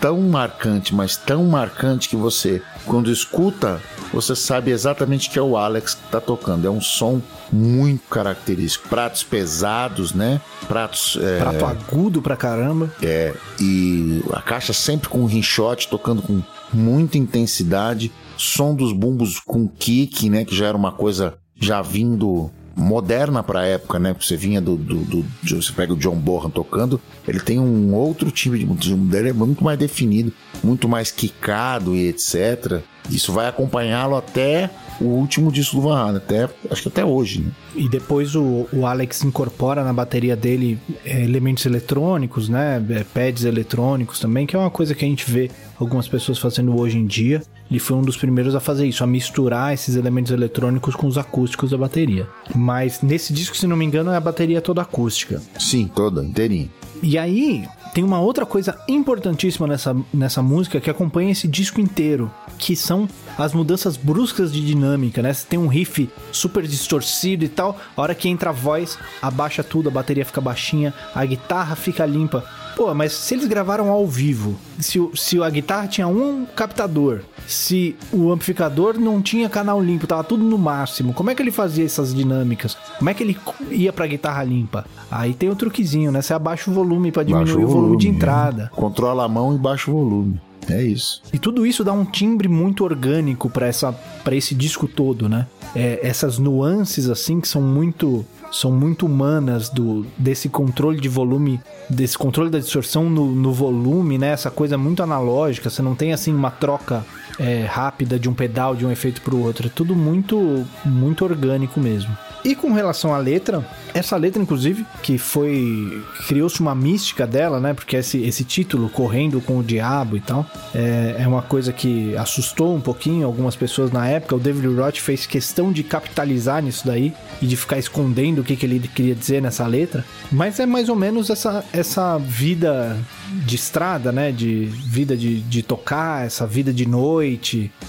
tão marcante, mas tão marcante que você, quando escuta, você sabe exatamente que é o Alex que está tocando. É um som muito característico. Pratos pesados, né? Pratos. É... Prato agudo pra caramba. É, e a caixa sempre com rinchote, tocando com muita intensidade. Som dos bumbos com kick, né? Que já era uma coisa já vindo moderna para a época, né? Você vinha do, do, do, Você pega o John Bonham tocando, ele tem um outro tipo de. dele é muito mais definido, muito mais quicado e etc. Isso vai acompanhá-lo até o último disco do Van Halen, até, acho que até hoje, né? E depois o, o Alex incorpora na bateria dele é, elementos eletrônicos, né? É, pads eletrônicos também, que é uma coisa que a gente vê algumas pessoas fazendo hoje em dia. Ele foi um dos primeiros a fazer isso, a misturar esses elementos eletrônicos com os acústicos da bateria. Mas nesse disco, se não me engano, é a bateria toda acústica. Sim, toda, inteirinha. E aí, tem uma outra coisa importantíssima nessa, nessa música que acompanha esse disco inteiro, que são as mudanças bruscas de dinâmica, né? Você tem um riff super distorcido e tal, a hora que entra a voz, abaixa tudo, a bateria fica baixinha, a guitarra fica limpa. Pô, mas se eles gravaram ao vivo, se, se a guitarra tinha um captador, se o amplificador não tinha canal limpo, tava tudo no máximo, como é que ele fazia essas dinâmicas? Como é que ele ia pra guitarra limpa? Aí tem o truquezinho, né? Você abaixa o volume para diminuir o volume, o volume de entrada. Controla a mão e baixa o volume. É isso. E tudo isso dá um timbre muito orgânico para essa para esse disco todo, né? É, essas nuances assim que são muito são muito humanas do desse controle de volume, desse controle da distorção no, no volume, né? Essa coisa muito analógica, você não tem assim uma troca é, rápida de um pedal de um efeito para o outro, é tudo muito muito orgânico mesmo. E com relação à letra, essa letra, inclusive, que foi. criou-se uma mística dela, né? Porque esse, esse título, Correndo com o Diabo e tal, é, é uma coisa que assustou um pouquinho algumas pessoas na época. O David Roth fez questão de capitalizar nisso daí e de ficar escondendo o que, que ele queria dizer nessa letra. Mas é mais ou menos essa, essa vida de estrada, né? De vida de, de tocar, essa vida de noite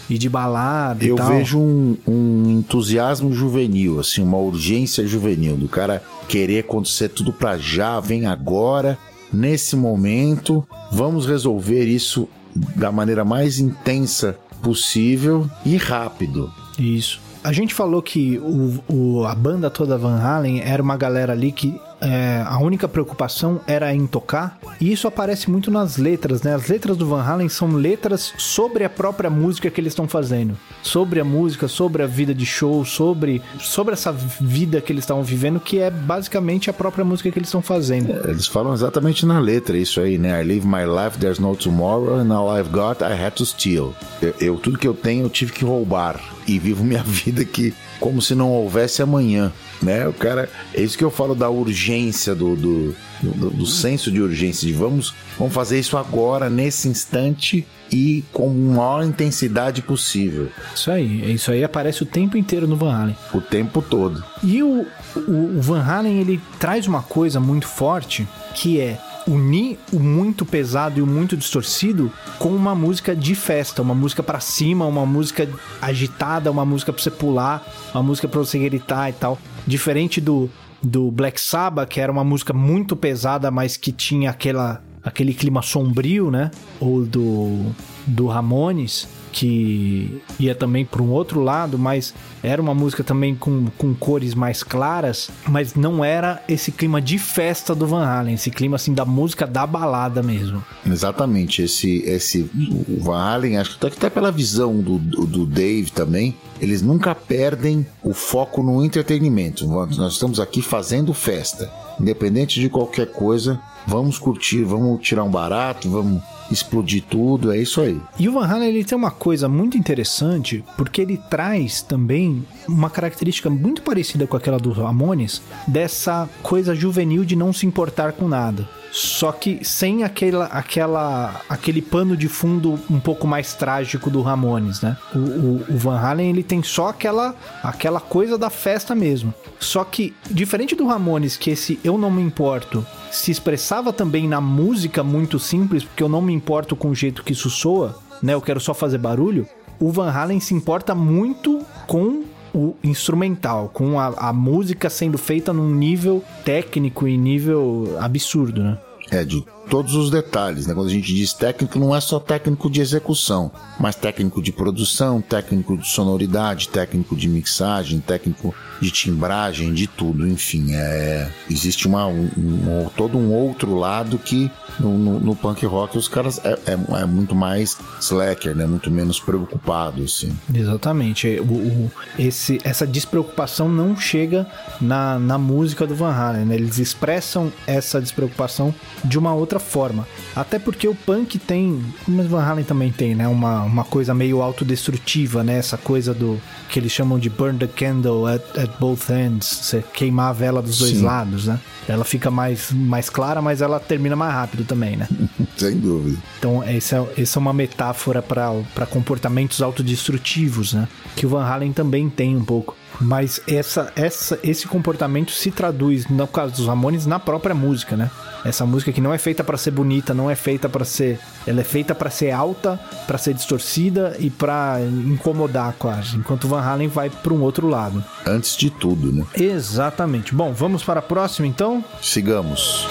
e de balada Eu e tal. vejo um, um, entusiasmo juvenil, assim, uma urgência juvenil do cara querer acontecer tudo pra já, vem agora, nesse momento, vamos resolver isso da maneira mais intensa possível e rápido. Isso. A gente falou que o, o, a banda toda Van Halen era uma galera ali que é, a única preocupação era em tocar, e isso aparece muito nas letras, né? As letras do Van Halen são letras sobre a própria música que eles estão fazendo, sobre a música, sobre a vida de show, sobre, sobre essa vida que eles estavam vivendo, que é basicamente a própria música que eles estão fazendo. É, eles falam exatamente na letra isso aí, né? I live my life, there's no tomorrow, and all I've got, I had to steal. Eu, eu tudo que eu tenho, eu tive que roubar, e vivo minha vida que como se não houvesse amanhã. Né? O cara, é isso que eu falo da urgência do, do, do, do senso de urgência de vamos, vamos fazer isso agora nesse instante e com a maior intensidade possível. Isso aí, isso aí aparece o tempo inteiro no Van Halen. O tempo todo. E o, o, o Van Halen ele traz uma coisa muito forte que é unir o muito pesado e o muito distorcido com uma música de festa, uma música para cima, uma música agitada, uma música para você pular, uma música para você gritar e tal. Diferente do, do Black Sabbath, que era uma música muito pesada, mas que tinha aquela, aquele clima sombrio, né? Ou do, do Ramones, que ia também para um outro lado, mas era uma música também com, com cores mais claras, mas não era esse clima de festa do Van Halen, esse clima assim da música da balada mesmo. Exatamente, esse esse o Van Halen, acho que até pela visão do, do, do Dave também, eles nunca perdem o foco no entretenimento. Nós estamos aqui fazendo festa, independente de qualquer coisa, vamos curtir, vamos tirar um barato, vamos explodir tudo, é isso aí. E o Van Halen ele tem uma coisa muito interessante, porque ele traz também uma característica muito parecida com aquela dos Ramones, dessa coisa juvenil de não se importar com nada só que sem aquela, aquela, aquele pano de fundo um pouco mais trágico do Ramones, né? O, o, o, Van Halen ele tem só aquela, aquela coisa da festa mesmo. Só que diferente do Ramones, que esse eu não me importo se expressava também na música muito simples, porque eu não me importo com o jeito que isso soa, né? Eu quero só fazer barulho. O Van Halen se importa muito com o instrumental, com a, a música sendo feita num nível técnico e nível absurdo, né? De todos os detalhes, né? Quando a gente diz técnico, não é só técnico de execução, mas técnico de produção, técnico de sonoridade, técnico de mixagem, técnico de timbragem, de tudo, enfim. É, existe uma, um, um, todo um outro lado que no, no, no punk rock os caras é, é, é, muito mais slacker, né? Muito menos preocupado, assim. Exatamente. O, o, esse, essa despreocupação não chega na, na música do Van Halen, né? Eles expressam essa despreocupação de uma outra forma. Até porque o punk tem, mas Van Halen também tem, né? Uma, uma coisa meio autodestrutiva, né? Essa coisa do que eles chamam de burn the candle at, at both ends, você queimar a vela dos dois Sim. lados, né? Ela fica mais, mais clara, mas ela termina mais rápido também, né? Sem dúvida. Então, essa é, essa é uma metáfora para comportamentos autodestrutivos, né? Que o Van Halen também tem um pouco. Mas essa, essa, esse comportamento se traduz, no caso dos Ramones, na própria música, né? Essa música que não é feita para ser bonita, não é feita para ser, ela é feita para ser alta, para ser distorcida e para incomodar quase, enquanto Van Halen vai para um outro lado. Antes de tudo, né? Exatamente. Bom, vamos para a próxima então? Sigamos.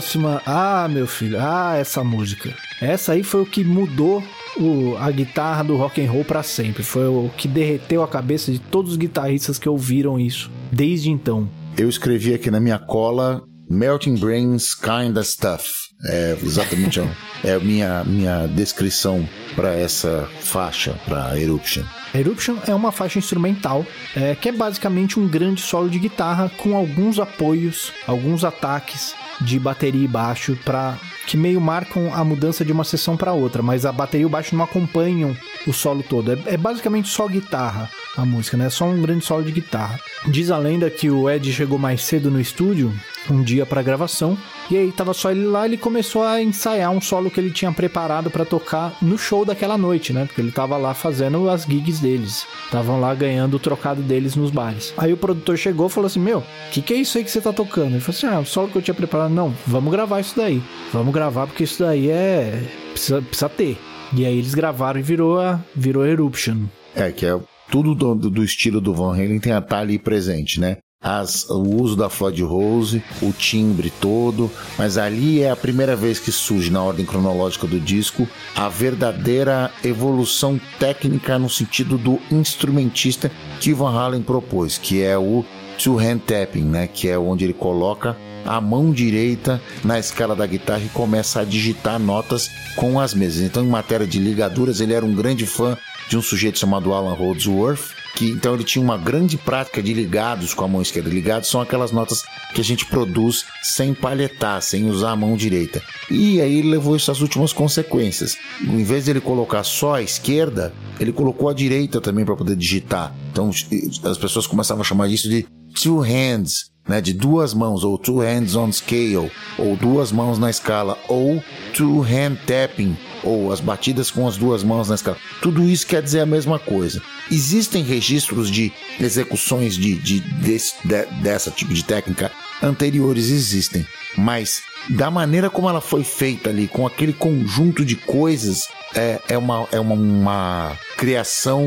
Próxima. Ah, meu filho. Ah, essa música. Essa aí foi o que mudou o, a guitarra do rock and roll para sempre. Foi o que derreteu a cabeça de todos os guitarristas que ouviram isso desde então. Eu escrevi aqui na minha cola Melting Brains Kinda Stuff. É exatamente a, é a minha, minha descrição para essa faixa, para Eruption. Eruption é uma faixa instrumental é, que é basicamente um grande solo de guitarra com alguns apoios, alguns ataques de bateria e baixo para que meio marcam a mudança de uma sessão para outra, mas a bateria e o baixo não acompanham o solo todo. É, é, basicamente só guitarra a música, né? É só um grande solo de guitarra. Diz a lenda que o Ed chegou mais cedo no estúdio, um dia para gravação, e aí tava só ele lá, ele começou a ensaiar um solo que ele tinha preparado para tocar no show daquela noite, né? Porque ele tava lá fazendo as gigs deles. Estavam lá ganhando o trocado deles nos bares. Aí o produtor chegou e falou assim: Meu, o que, que é isso aí que você tá tocando? Ele falou assim: Ah, o solo que eu tinha preparado. Não, vamos gravar isso daí. Vamos gravar porque isso daí é. Precisa, precisa ter. E aí eles gravaram e virou a virou Eruption. É, que é tudo do, do estilo do Van Halen tem a tá ali presente, né? As, o uso da Floyd Rose, o timbre todo, mas ali é a primeira vez que surge na ordem cronológica do disco a verdadeira evolução técnica no sentido do instrumentista que Van Halen propôs, que é o two hand tapping, né, que é onde ele coloca a mão direita na escala da guitarra e começa a digitar notas com as mesas. Então, em matéria de ligaduras, ele era um grande fã de um sujeito chamado Alan Holdsworth, que então ele tinha uma grande prática de ligados com a mão esquerda. Ligados são aquelas notas que a gente produz sem palhetar, sem usar a mão direita. E aí ele levou isso às últimas consequências. Em vez de ele colocar só a esquerda, ele colocou a direita também para poder digitar. Então as pessoas começavam a chamar isso de two hands, né, de duas mãos, ou two hands on scale, ou duas mãos na escala, ou two hand tapping, ou as batidas com as duas mãos na escala. Tudo isso quer dizer a mesma coisa. Existem registros de execuções de, de, desse, de, dessa tipo de técnica anteriores, existem, mas da maneira como ela foi feita ali, com aquele conjunto de coisas, é, é, uma, é uma, uma criação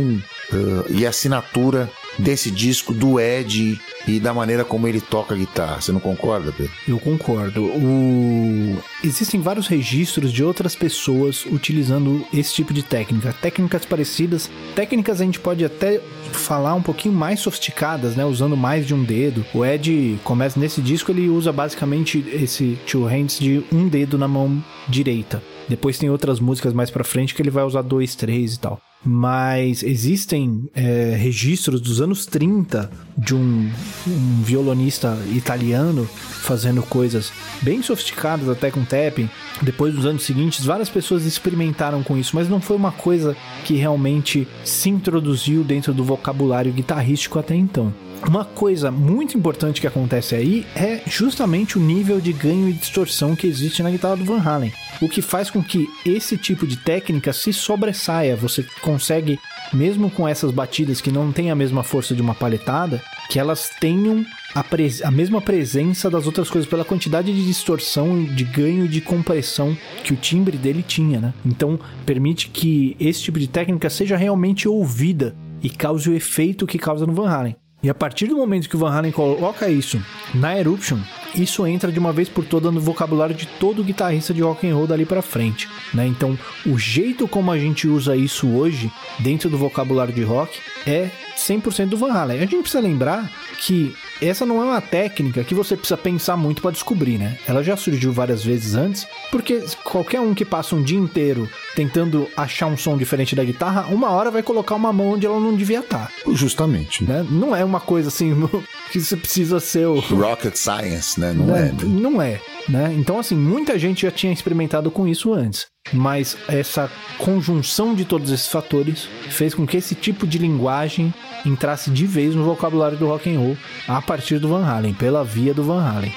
uh, e assinatura desse disco do Ed e da maneira como ele toca a guitarra. Você não concorda, Pedro? Eu concordo. O... Existem vários registros de outras pessoas utilizando esse tipo de técnica. Técnicas parecidas. Técnicas a gente pode até falar um pouquinho mais sofisticadas, né? Usando mais de um dedo. O Ed começa nesse disco, ele usa basicamente esse two hands de um dedo na mão direita. Depois tem outras músicas mais pra frente que ele vai usar dois, três e tal mas existem é, registros dos anos 30 de um, um, violonista italiano fazendo coisas bem sofisticadas até com tapping. Depois dos anos seguintes, várias pessoas experimentaram com isso, mas não foi uma coisa que realmente se introduziu dentro do vocabulário guitarrístico até então. Uma coisa muito importante que acontece aí é justamente o nível de ganho e distorção que existe na guitarra do Van Halen. O que faz com que esse tipo de técnica se sobressaia. Você consegue, mesmo com essas batidas que não têm a mesma força de uma paletada, que elas tenham a, a, mesma presença das outras coisas pela quantidade de distorção, de ganho de compressão que o timbre dele tinha, né? Então permite que esse tipo de técnica seja realmente ouvida e cause o efeito que causa no Van Halen. E a partir do momento que o Van Halen coloca isso na Eruption, isso entra de uma vez por toda no vocabulário de todo guitarrista de rock and roll dali para frente, né? Então, o jeito como a gente usa isso hoje dentro do vocabulário de rock é 100% do Van Halen. A gente precisa lembrar que essa não é uma técnica que você precisa pensar muito para descobrir, né? Ela já surgiu várias vezes antes, porque qualquer um que passa um dia inteiro tentando achar um som diferente da guitarra, uma hora vai colocar uma mão onde ela não devia estar. Justamente. Né? Não é uma coisa assim que você precisa ser o rocket science, né? Não, não é. Não é. Né? Então, assim, muita gente já tinha experimentado com isso antes. Mas essa conjunção de todos esses fatores fez com que esse tipo de linguagem entrasse de vez no vocabulário do rock and roll a partir do Van Halen, pela via do Van Halen.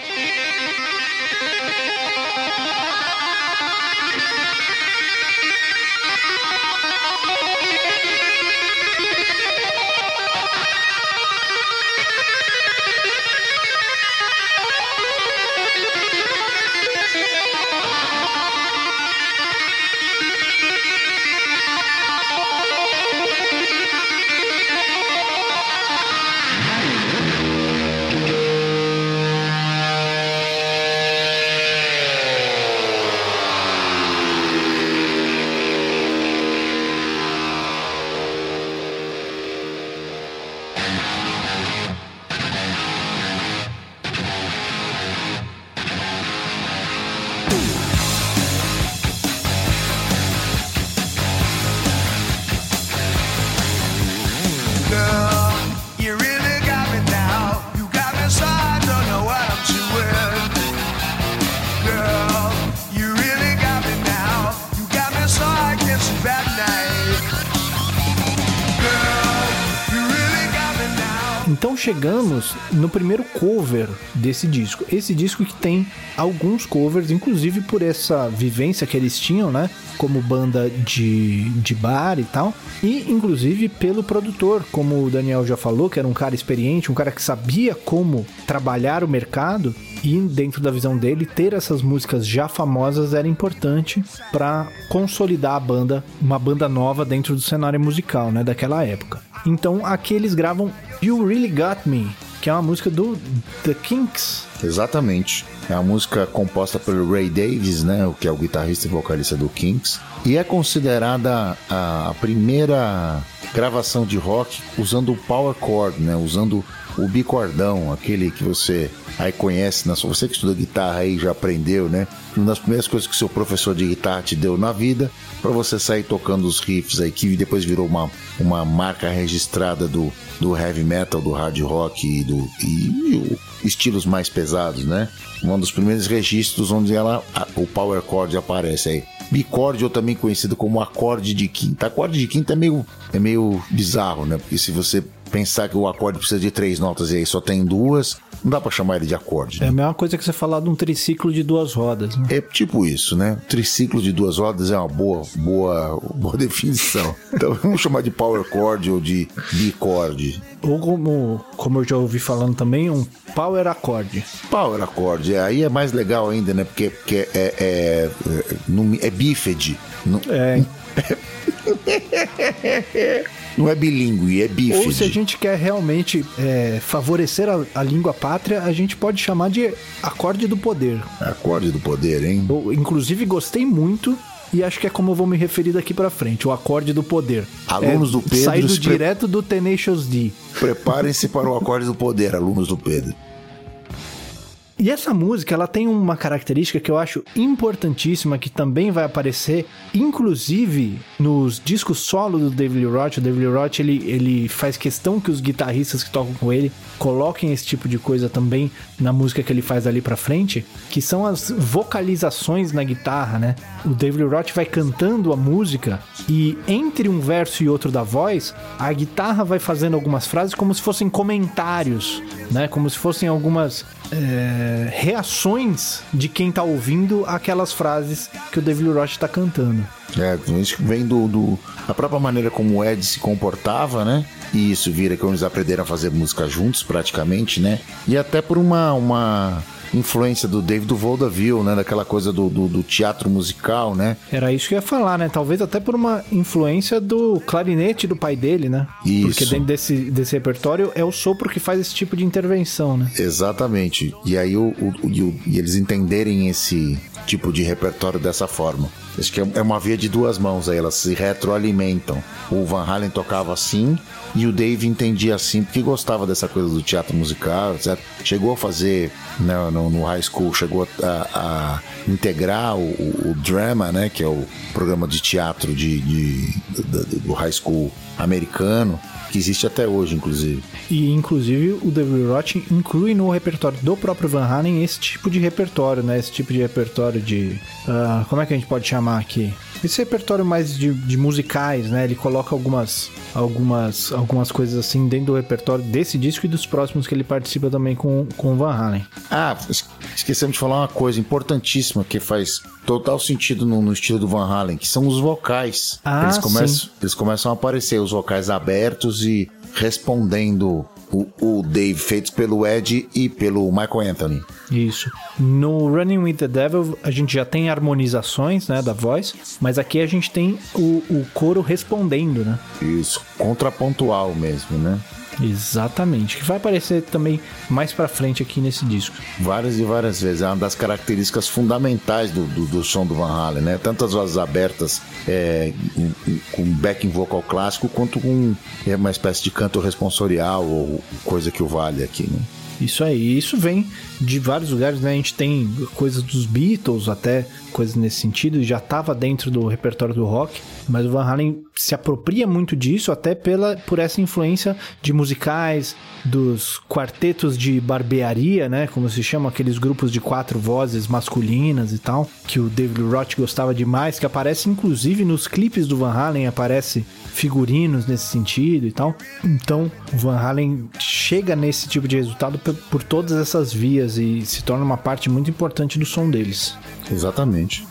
No primeiro cover desse disco. Esse disco que tem alguns covers, inclusive por essa vivência que eles tinham, né? Como banda de, de bar e tal. E inclusive pelo produtor, como o Daniel já falou, que era um cara experiente, um cara que sabia como trabalhar o mercado. E dentro da visão dele, ter essas músicas já famosas era importante para consolidar a banda, uma banda nova dentro do cenário musical, né, daquela época. Então aqui eles gravam You Really Got Me, que é uma música do The Kinks. Exatamente. É uma música composta pelo Ray Davis, né, o que é o guitarrista e vocalista do Kinks, e é considerada a, primeira gravação de rock usando o power chord, né, usando o bicordão, aquele que você aí conhece, você que estuda guitarra aí já aprendeu, né? Uma das primeiras coisas que seu professor de guitarra te deu na vida para você sair tocando os riffs aí que depois virou uma, uma marca registrada do, do heavy metal, do hard rock e do e, e estilos mais pesados, né? Um dos primeiros registros onde ela a, o power chord aparece aí. Bicorde, ou também conhecido como acorde de quinta. Acorde de quinta é meio, é meio bizarro, né? Porque se você pensar que o acorde precisa de três notas e aí só tem duas, não dá para chamar ele de acorde. Né? É a mesma coisa que você falar de um triciclo de duas rodas. Né? É tipo isso, né? Triciclo de duas rodas é uma boa, boa, boa definição. Então vamos chamar de power chord ou de bicorde. Ou como, como eu já ouvi falando também, um power acorde. Power acorde, é, aí é mais legal ainda, né? Porque, porque é, é, é, é, é bífede. É. Não é bilíngue, é bífede. Ou se a gente quer realmente é, favorecer a, a, língua pátria, a gente pode chamar de acorde do poder. Acorde do poder, hein? Eu, inclusive, gostei muito e acho que é como eu vou me referir daqui para frente, o acorde do poder. Alunos é, do Pedro... Saído direto do Tenacious D. Preparem-se para o acorde do poder, alunos do Pedro. E essa música, ela tem uma característica que eu acho importantíssima, que também vai aparecer, inclusive nos discos solo do David Lee Roth. O David Lee Roth, ele, ele faz questão que os guitarristas que tocam com ele coloquem esse tipo de coisa também na música que ele faz ali pra frente, que são as vocalizações na guitarra, né? O David Lee Roth vai cantando a música e entre um verso e outro da voz, a guitarra vai fazendo algumas frases como se fossem comentários, né? Como se fossem algumas é, reações de quem tá ouvindo aquelas frases que o David Roth está cantando. É, isso vem do, do, a própria maneira como o Ed se comportava, né? E isso vira que eles aprenderam a fazer música juntos, praticamente, né? E até por uma, uma influência do David Vaudeville, né? Daquela coisa do, do, do, teatro musical, né? Era isso que eu ia falar, né? Talvez até por uma influência do clarinete do pai dele, né? Isso. Porque dentro desse, desse repertório é o sopro que faz esse tipo de intervenção, né? Exatamente. E aí o, o, o e eles entenderem esse tipo de repertório dessa forma. Acho que é uma via de duas mãos aí, elas se retroalimentam. O Van Halen tocava assim e o Dave entendia assim porque gostava dessa coisa do teatro musical, etc. Chegou a fazer né, no, no high school, chegou a, a integrar o, o, drama, né, que é o programa de teatro de, de do, do high school americano que existe até hoje, inclusive. E, inclusive, o David Roth inclui no repertório do próprio Van Halen esse tipo de repertório, né? Esse tipo de repertório de... Uh, como é que a gente pode chamar aqui? Esse repertório mais de, de, musicais, né? Ele coloca algumas, algumas, algumas coisas assim dentro do repertório desse disco e dos próximos que ele participa também com, com o Van Halen. Ah, esquecemos de falar uma coisa importantíssima que faz total sentido no, no estilo do Van Halen, que são os vocais. Ah, eles, começam, sim. eles começam a aparecer, os vocais abertos e respondendo o, o Dave feitos pelo Ed e pelo Michael Anthony. Isso. No Running with the Devil a gente já tem harmonizações, né, da voz, mas aqui a gente tem o, o coro respondendo, né? Isso, contrapontual mesmo, né? Exatamente, que vai aparecer também mais para frente aqui nesse disco. Várias e várias vezes, é uma das características fundamentais do, do, do som do Van Halen, né? Tanto as vozes abertas é, com backing vocal clássico, quanto com é, uma espécie de canto responsorial ou coisa que o vale aqui, né? Isso aí, isso vem de vários lugares, né? A gente tem coisas dos Beatles, até coisas nesse sentido, já estava dentro do repertório do rock, mas o Van Halen se apropria muito disso, até pela, por essa influência de musicais, dos quartetos de barbearia, né? Como se chama, aqueles grupos de quatro vozes masculinas e tal, que o David Roth gostava demais, que aparece inclusive nos clipes do Van Halen, aparece figurinos nesse sentido e tal. Então, o Van Halen chega nesse tipo de resultado por todas essas vias e se torna uma parte muito importante do som deles. Exatamente.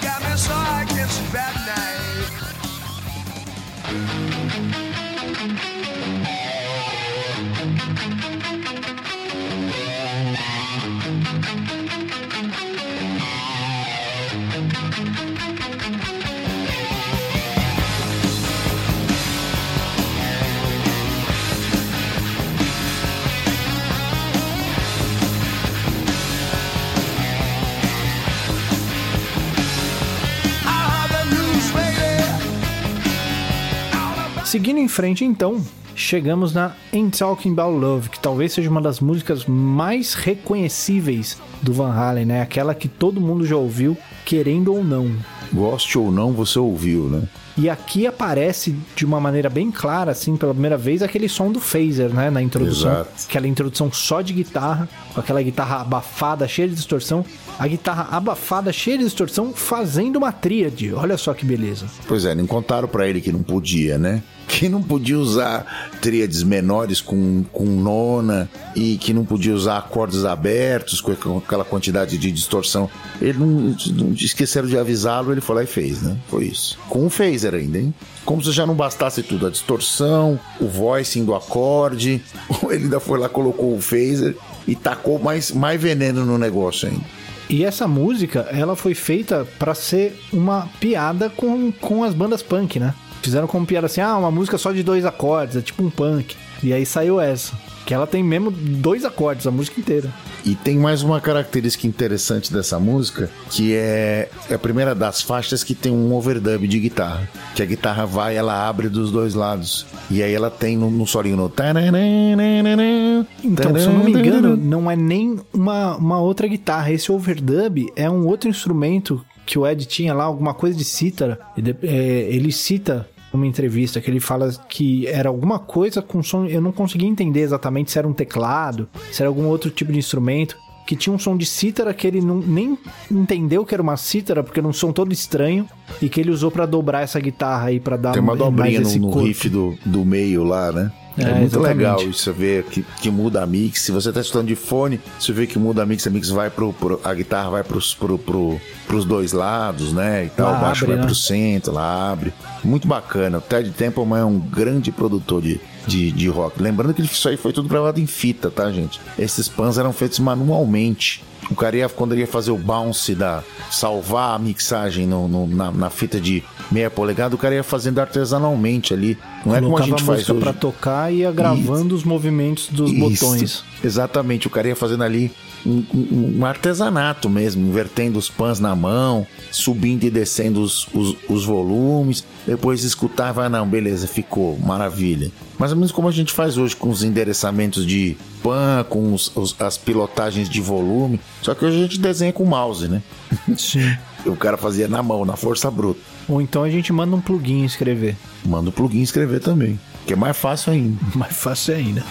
Seguindo em frente, então, chegamos na Ain't Talking About Love, que talvez seja uma das músicas mais reconhecíveis do Van Halen, né? Aquela que todo mundo já ouviu, querendo ou não. Goste ou não, você ouviu, né? E aqui aparece de uma maneira bem clara, assim, pela primeira vez, aquele som do phaser, né? Na introdução. Exato. Aquela introdução só de guitarra, com aquela guitarra abafada, cheia de distorção. A guitarra abafada, cheia de distorção, fazendo uma tríade. Olha só que beleza. Pois é, não contaram pra ele que não podia, né? Que não podia usar tríades menores com, com nona e que não podia usar acordes abertos com aquela quantidade de distorção. Ele não, não esqueceram de avisá-lo, ele foi lá e fez, né? Foi isso. Com o phaser ainda, hein? Como se já não bastasse tudo, a distorção, o voicing do acorde. Ele ainda foi lá, colocou o phaser e tacou mais, mais veneno no negócio ainda. E essa música, ela foi feita para ser uma piada com, com as bandas punk, né? Fizeram como piada assim, ah, uma música só de dois acordes, é tipo um punk. E aí saiu essa. Que ela tem mesmo dois acordes, a música inteira. E tem mais uma característica interessante dessa música, que é a primeira das faixas que tem um overdub de guitarra. Que a guitarra vai, ela abre dos dois lados. E aí ela tem no, no solinho no... Então, se eu não me engano, não é nem uma, uma outra guitarra. Esse overdub é um outro instrumento que o Ed tinha lá, alguma coisa de cítara. É, ele cita uma entrevista que ele fala que era alguma coisa com som. Eu não conseguia entender exatamente se era um teclado, se era algum outro tipo de instrumento. Que tinha um som de cítara que ele não, nem entendeu que era uma cítara, porque era um som todo estranho, e que ele usou para dobrar essa guitarra aí, para dar Tem uma dobrinha mais esse no, no riff do, do meio lá, né? É, É, muito exatamente. legal isso ver que, que muda a mix. Se você tá escutando de fone, você vê que muda a mix, a mix vai pro. pro- a guitarra vai pros, pro, pro, pros dois lados, né? E tal, Lá o baixo abre, vai né? pro centro, lá abre. Muito bacana. O Ted Templeman é um grande produtor de, de, de rock. Lembrando que isso aí foi tudo gravado em fita, tá, gente? Esses pans eram feitos manualmente. O cara ia, quando ele ia fazer o bounce da. salvar a mixagem no, no- na, na fita de meia polegada, o cara ia fazendo artesanalmente ali. Não é como a gente faz música hoje. pra tocar e ia gravando os movimentos dos Isso, botões. Exatamente, o cara ia fazendo ali um, um- um artesanato mesmo, invertendo os pans na mão, subindo e descendo os, os, os volumes, depois escutava, ah, não, beleza, ficou, maravilha. Mais ou menos como a gente faz hoje com os endereçamentos de pan, com os- os- as pilotagens de volume, só que hoje a gente desenha com mouse, né? Sim. O cara fazia na mão, na força bruta. Ou então a gente manda um plugin escrever. Manda o plugin escrever também, que é mais fácil ainda. Mais fácil ainda.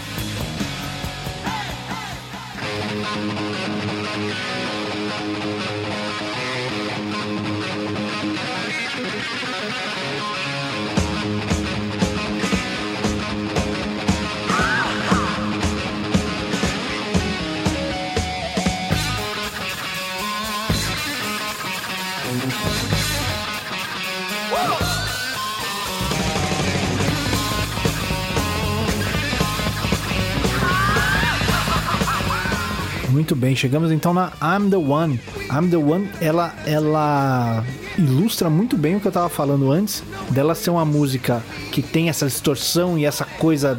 Muito bem, chegamos então na I'm the One. I'm the One, ela, ela ilustra muito bem o que eu tava falando antes, dela ser uma música que tem essa distorção e essa coisa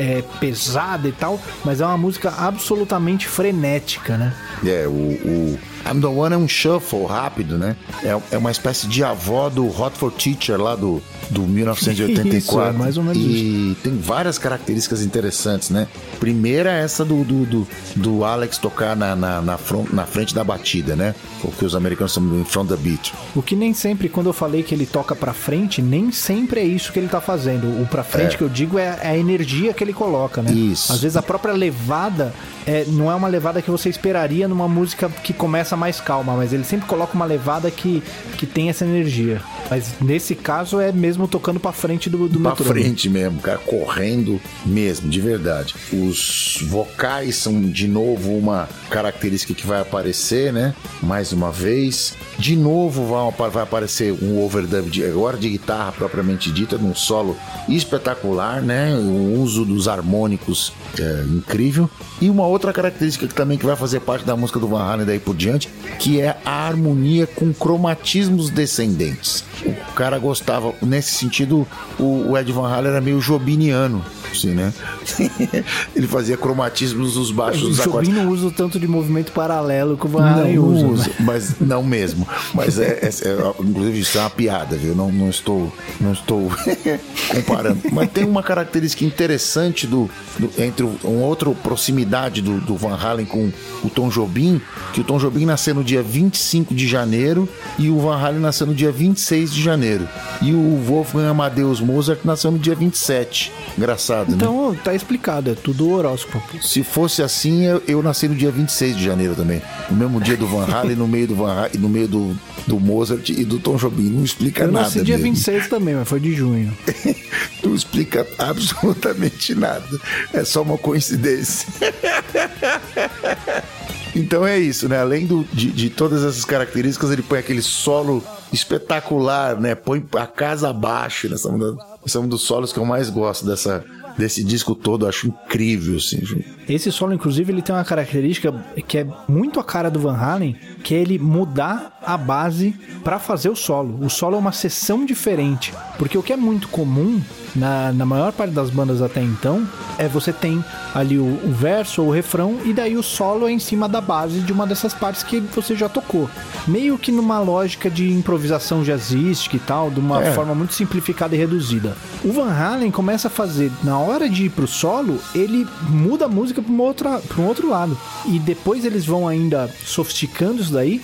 é, é, pesada e tal, mas é uma música absolutamente frenética, né? É, o, o I'm the One é um shuffle rápido, né? É, é uma espécie de avó do Hot for Teacher lá do, do 1984. Isso, é mais ou menos e tem várias características interessantes, né? Primeira é essa do, do, do, do Alex tocar na, na, na, front- na frente da batida, né? O que os americanos chamam de front of the beat. O que nem sempre, quando eu falei que ele toca pra frente, nem sempre é isso que ele tá fazendo. O pra frente É. que eu digo é a energia que ele coloca, né? Isso. Às vezes a própria levada é, não é uma levada que você esperaria numa música que começa mais calma, mas ele sempre coloca uma levada que, que tem essa energia. Mas nesse caso é mesmo tocando pra frente do, do Pra metrônomo. frente mesmo, cara, correndo mesmo, de verdade. Os vocais são de novo uma característica que vai aparecer, né? Mais uma vez. De novo vai, vai aparecer um overdub de, agora de guitarra propriamente dita, num solo espetacular, né? O uso dos harmônicos é, incrível. E uma outra característica que também que vai fazer parte da música do Van Halen daí por diante, que é a harmonia com cromatismos descendentes. O cara gostava, nesse sentido, o, o Ed Van Halen era meio jobiniano, assim, né? Ele fazia cromatismos dos baixos o dos acordes. Jobim não usa o tanto de movimento paralelo que o Van Halen usa. Não uso, né? mas não mesmo. Mas é, é- é- inclusive isso é uma piada, viu? Não, não estou, não estou comparando. Mas tem uma característica interessante do, do- entre o- uma outra proximidade do, do Van Halen com o Tom Jobim, que o Tom Jobim nasceu no dia 25 de janeiro e o Van Halen nasceu no dia 26 de janeiro. E o Wolfgang Amadeus Mozart nasceu no dia 27. Engraçado, né? Então tá explicado, é tudo horóscopo. Se fosse assim, eu, eu nasci no dia 26 de janeiro também. No mesmo dia do Van Halen, no meio do Van Halen, no meio do, do Mozart e do Tom Jobim. Não explica Eu nada. nasci dia mesmo. 26 também, mas foi de junho. Não explica absolutamente nada. É só uma coincidência. Então é isso, né? Além do, de, de todas essas características, ele põe aquele solo espetacular, né? Põe a casa abaixo. Né? Esse é um é um dos solos que eu mais gosto dessa, desse disco todo. Eu acho incrível, assim. Esse solo, inclusive, ele tem uma característica que é muito a cara do Van Halen, que é ele mudar a base pra fazer o solo. O solo é uma sessão diferente, porque o que é muito comum na, na maior parte das bandas até então é você tem ali o, o verso ou o refrão e daí o solo é em cima da base de uma dessas partes que você já tocou. Meio que numa lógica de improvisação jazzística e tal, de uma É. forma muito simplificada e reduzida. O Van Halen começa a fazer, na hora de ir pro solo, ele muda a música pra, uma outra, pra um outro lado. E depois eles vão ainda sofisticando isso daí.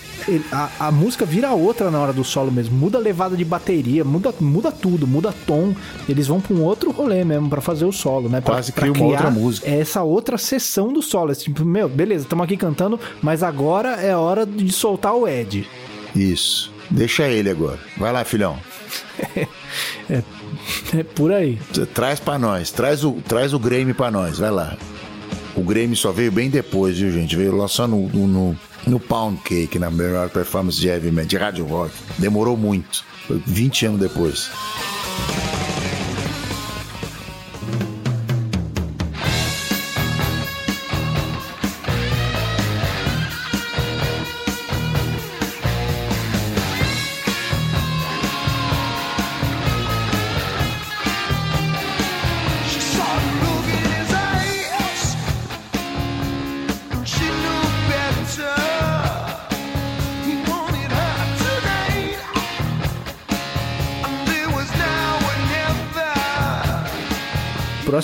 a, a música vira outra na hora do solo mesmo. Muda a levada de bateria, muda, muda tudo, muda tom. Eles vão pra um outro rolê mesmo pra fazer o solo, né? Pra, Quase pra cria uma outra música. Essa outra sessão do solo. É tipo, meu, beleza, estamos aqui cantando, mas agora é hora de soltar o Ed. Isso. Deixa ele agora. Vai lá, filhão. É por aí. Traz pra nós. Traz o, traz o Grêmio pra nós. Vai lá. O Grêmio só veio bem depois, viu, gente? Veio lá só no, no, no, Pound Cake, na melhor performance de heavy metal, de rádio rock. Demorou muito. Foi 20 anos depois.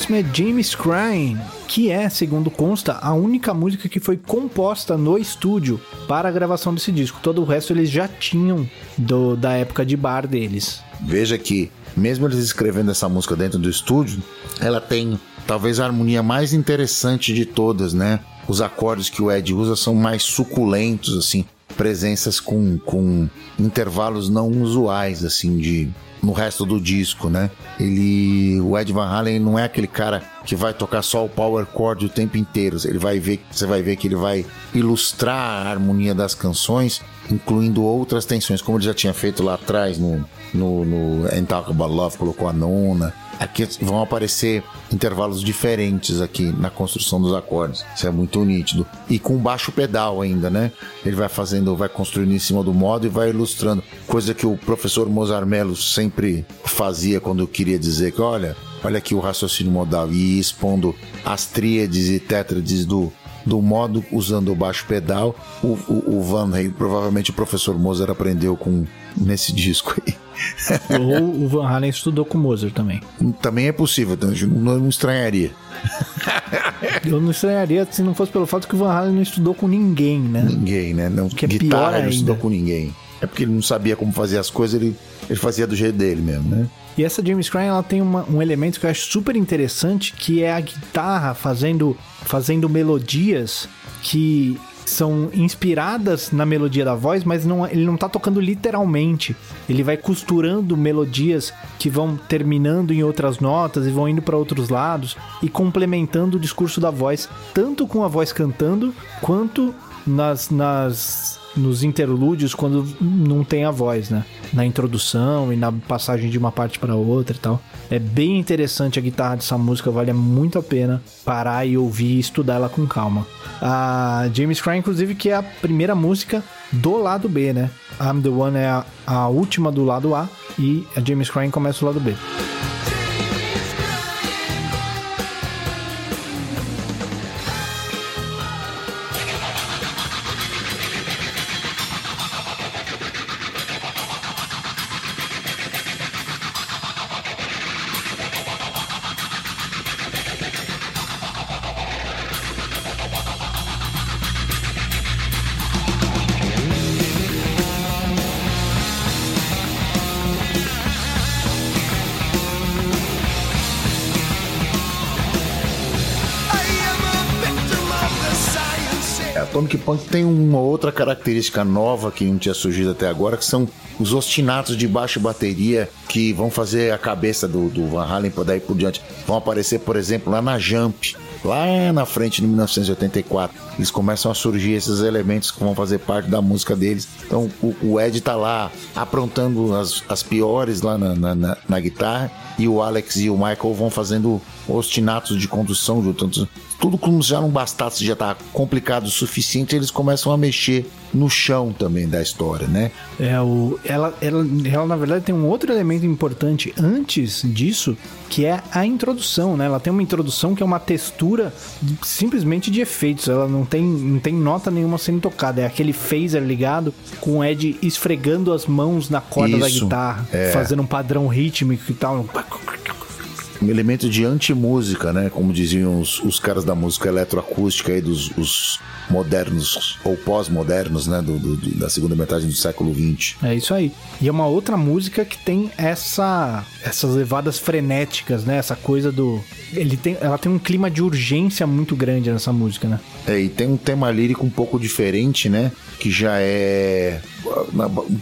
Próximo é James Crying, que é, segundo consta, a única música que foi composta no estúdio para a gravação desse disco. Todo o resto eles já tinham do, da época de bar deles. Veja que, mesmo eles escrevendo essa música dentro do estúdio, ela tem talvez a harmonia mais interessante de todas, né? Os acordes que o Ed usa são mais suculentos, assim, presenças com, com intervalos não usuais, assim, de no resto do disco, né? Ele, o Ed Van Halen não é aquele cara que vai tocar só o power chord o tempo inteiro. Ele vai ver, você vai ver que ele vai ilustrar a harmonia das canções, incluindo outras tensões, como ele já tinha feito lá atrás no no, no Talk About Love, colocou a nona. Aqui vão aparecer intervalos diferentes aqui na construção dos acordes. Isso é muito nítido. E com baixo pedal ainda, né? Ele vai fazendo, vai construindo em cima do modo e vai ilustrando. Coisa que o professor Mozart Mello sempre fazia quando queria dizer que, olha, olha aqui o raciocínio modal. E expondo as tríades e tétrades do, do modo usando o baixo pedal. O, o, o Van Halen, provavelmente o professor Mozart aprendeu com nesse disco aí. Ou o Van Halen estudou com Mozart também. Também é possível, então, não, não estranharia. Eu não estranharia se não fosse pelo fato que o Van Halen não estudou com ninguém, né? Ninguém, né? Não, Que é pior guitarra ele não estudou com ninguém. É porque ele não sabia como fazer as coisas, ele, ele fazia do jeito dele mesmo, né? E essa James Crying, ela tem uma- um elemento que eu acho super interessante, que é a guitarra fazendo, fazendo melodias que são inspiradas na melodia da voz, mas não, ele não tá tocando literalmente. Ele vai costurando melodias que vão terminando em outras notas e vão indo para outros lados e complementando o discurso da voz, tanto com a voz cantando quanto nas, nas nos interlúdios quando não tem a voz, né? Na introdução e na passagem de uma parte para outra e tal. É bem interessante a guitarra dessa música, vale muito a pena parar e ouvir e estudar ela com calma. A James Cry, inclusive, que é a primeira música do lado B, né? I'm the One é a, a última do lado A e a James Cry começa do lado B. Punk tem uma outra característica nova que não tinha surgido até agora, que são os ostinatos de baixo bateria que vão fazer a cabeça do, do Van Halen por daí por diante. Vão aparecer, por exemplo, lá na Jump, lá na frente, em 1984. Eles começam a surgir esses elementos que vão fazer parte da música deles. Então o, o Ed tá lá aprontando as, as piores lá na, na, na- na guitarra e o Alex e o Michael vão fazendo ostinatos de condução juntos. Tudo como se já não bastasse, já tá complicado o suficiente, eles começam a mexer no chão também da história, né? É o, ela, ela, ela, na verdade, tem um outro elemento importante antes disso, que é a introdução, né? Ela tem uma introdução que é uma textura simplesmente de efeitos. Ela não tem, não tem nota nenhuma sendo tocada. É aquele phaser ligado com o Ed esfregando as mãos na corda da Isso, guitarra, é. fazendo um padrão rítmico e tal. Um elemento de anti-música, né? Como diziam os, os caras da música eletroacústica aí, dos os modernos ou pós-modernos, né? Do, do- do- da segunda metade do século XX. É isso aí. E é uma outra música que tem essa essas levadas frenéticas, né? Essa coisa do ele tem ela tem um clima de urgência muito grande nessa música, né? É, e tem um tema lírico um pouco diferente, né? Que já é.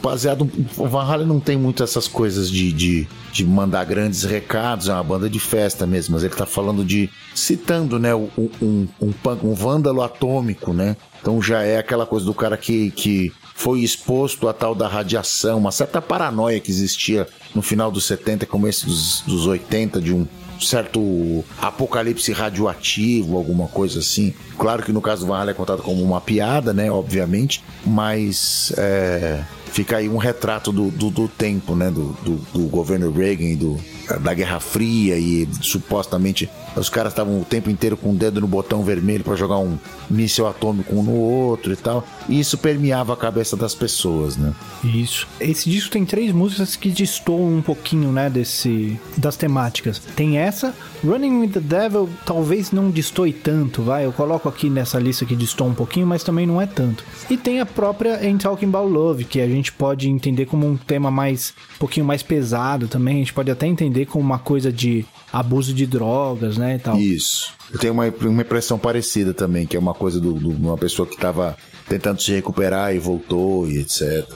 Baseado. O Van Halen não tem muito essas coisas de, de, de mandar grandes recados, é uma banda de festa mesmo, mas ele tá falando de. citando, né? Um, um, um, punk- um vândalo atômico, né? Então já é aquela coisa do cara que, que foi exposto a tal da radiação, uma certa paranoia que existia no final dos 70 e começo dos, dos 80 de um certo apocalipse radioativo, alguma coisa assim. Claro que no caso do Van Halen é contado como uma piada, né? Obviamente, mas é, fica aí um retrato do, do, do tempo, né? Do, do, do governo Reagan e do, da Guerra Fria e supostamente os caras estavam o tempo inteiro com o dedo no botão vermelho para jogar um míssil atômico um no outro e tal. E isso permeava a cabeça das pessoas, né? Isso. Esse disco tem três músicas que destoam um pouquinho, né, desse das temáticas. Tem essa, Running with the Devil, talvez não destoe tanto, vai. Eu coloco aqui nessa lista que destoa um pouquinho, mas também não é tanto. E tem a própria Ain't Talking About Love, que a gente pode entender como um tema mais um pouquinho mais pesado também. A gente pode até entender como uma coisa de abuso de drogas, né, e tal. Isso. Eu tenho uma, uma impressão parecida também, que é uma coisa de uma pessoa que estava tentando se recuperar e voltou e etc.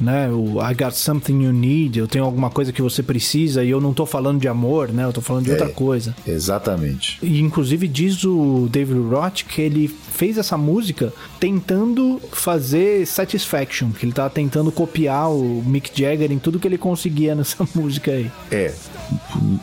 né? O I got something you need, eu tenho alguma coisa que você precisa e eu não tô falando de amor, né? Eu tô falando de outra coisa. Exatamente. E inclusive diz o David Roth que ele fez essa música tentando fazer Satisfaction, que ele tava tentando copiar o Mick Jagger em tudo que ele conseguia nessa música aí. É.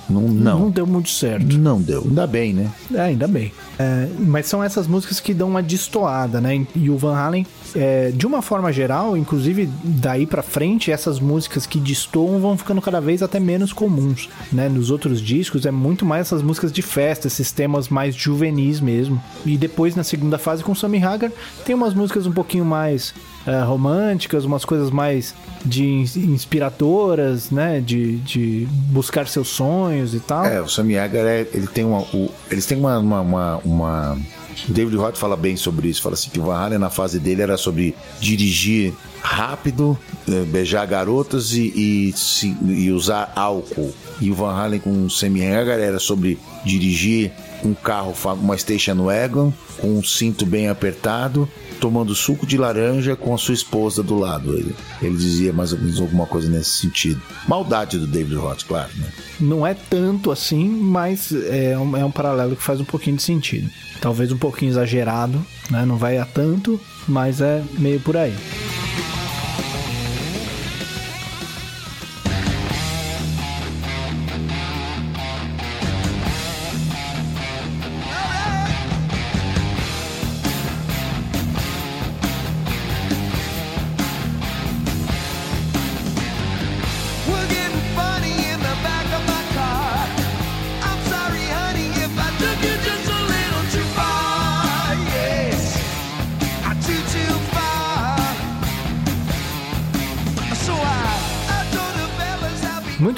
Não, Não, não. deu muito certo. Não deu. Ainda bem, né? É, ainda bem. É, mas são essas músicas que dão uma destoada, né? E o Van Halen, é, de uma forma geral, inclusive daí pra frente, essas músicas que destoam vão ficando cada vez até menos comuns, né? Nos outros discos é muito mais essas músicas de festa, esses temas mais juvenis mesmo. E depois, na segunda fase, com Sammy Hagar, tem umas músicas um pouquinho mais é, românticas, umas coisas mais de ins- inspiradoras, né? De, de buscar seus sonhos e tal. É, o Sammy Hagar, é, ele tem uma, o- eles têm uma, uma, uma, uma- David Roth fala bem sobre isso. Fala assim que o Van Halen, na fase dele, era sobre dirigir rápido, eh, beijar garotas e, e, e usar álcool. E o Van Halen com o Sammy Hagar era sobre dirigir um carro, uma station wagon, com um cinto bem apertado, tomando suco de laranja com a sua esposa do lado. Ele, ele dizia mais ou menos alguma coisa nesse sentido. Maldade do David Roth, claro, né? Não é tanto assim, mas é um, é um paralelo que faz um pouquinho de sentido. Talvez um pouquinho exagerado, né? Não vai a tanto, mas é meio por aí.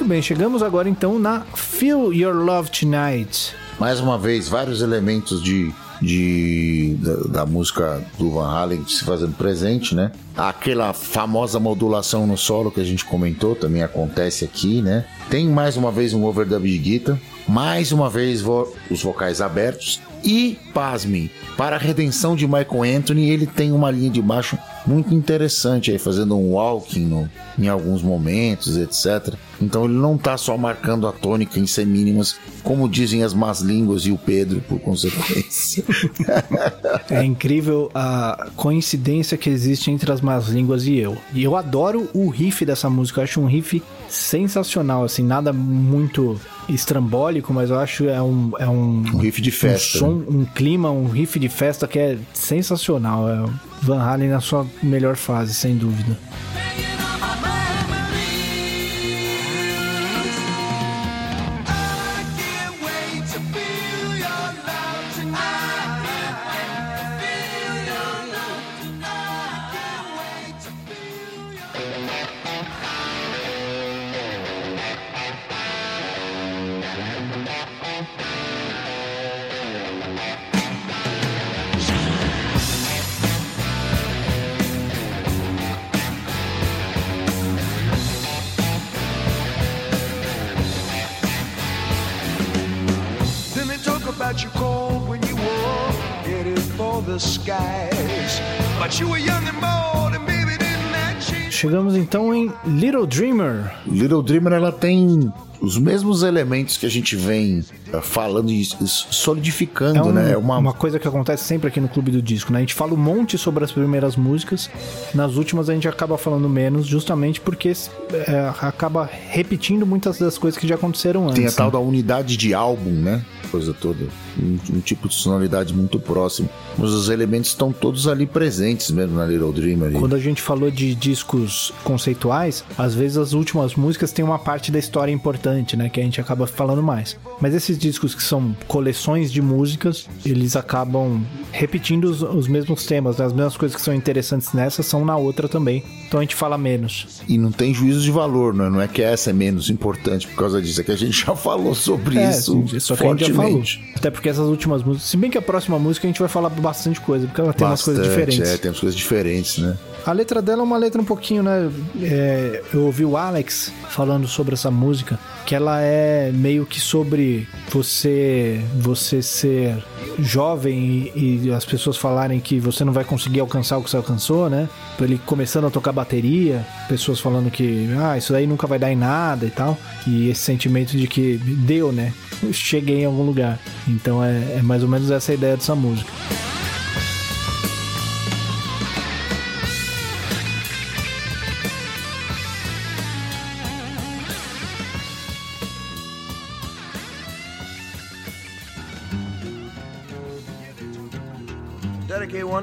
Muito bem, chegamos agora então na Feel Your Love Tonight. Mais uma vez, vários elementos de, de da, da música do Van Halen se fazendo presente, né? Aquela famosa modulação no solo que a gente comentou também acontece aqui, né? Tem mais uma vez um overdub de guitarra, mais uma vez vo- os vocais abertos e, pasme, para a redenção de Michael Anthony, ele tem uma linha de baixo muito interessante aí, fazendo um walking no- em alguns momentos, etc. Então ele não tá só marcando a tônica em semínimas, como dizem as más línguas e o Pedro, por consequência. É incrível a coincidência que existe entre as más línguas e eu. E eu adoro o riff dessa música, eu acho um riff sensacional, assim, nada muito estrambólico, mas eu acho é um, é um, Um riff de festa. um som, um clima, um riff de festa que é sensacional. É o Van Halen na sua melhor fase, sem dúvida. Chegamos então em Little Dreamer. Little Dreamer ela tem os mesmos elementos que a gente vem eh, falando e solidificando, É um- né? É uma... uma, coisa que acontece sempre aqui no Clube do Disco, né? A gente fala um monte sobre as primeiras músicas, nas últimas a gente acaba falando menos, justamente porque é, acaba repetindo muitas das coisas que já aconteceram antes. tem a tal né? da unidade de álbum, né? Coisa toda. Um, um tipo de sonoridade muito próximo. Mas os elementos estão todos ali presentes mesmo na Little Dreamer. Quando a gente falou de discos conceituais, às vezes as últimas músicas têm uma parte da história importante, né? Que a gente acaba falando mais. Mas esses discos que são coleções de músicas, eles acabam repetindo os, os mesmos temas, né? As mesmas coisas que são interessantes nessa são na outra também. Então a gente fala menos. E não tem juízo de valor, né? Não é que essa é menos importante por causa disso, é que a gente já falou sobre É, isso sim, só que a gente já falou. Até porque essas últimas músicas, se bem que a próxima música a gente vai falar bastante coisa, porque ela tem umas coisas Bastante, diferentes. É, tem umas coisas diferentes, né? A letra dela é uma letra um pouquinho, né? é, eu ouvi o Alex falando sobre essa música, que ela é meio que sobre você você ser jovem e, e as pessoas falarem que você não vai conseguir alcançar o que você alcançou, né? Ele começando a tocar bateria, pessoas falando que ah, isso daí nunca vai dar em nada e tal. E esse sentimento de que deu, né? Cheguei em algum lugar. Então é, é mais ou menos essa a ideia dessa música.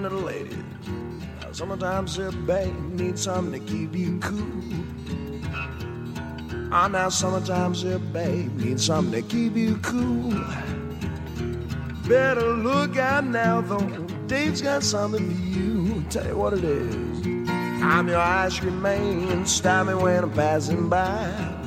One to the ladies. Now, sometimes a babe needs something to keep you cool. Ah, now sometimes a babe needs something to keep you cool. Better look out now, though. Dave's got something for you. Tell you what it is. I'm your ice cream man. Stop me when I'm passing by.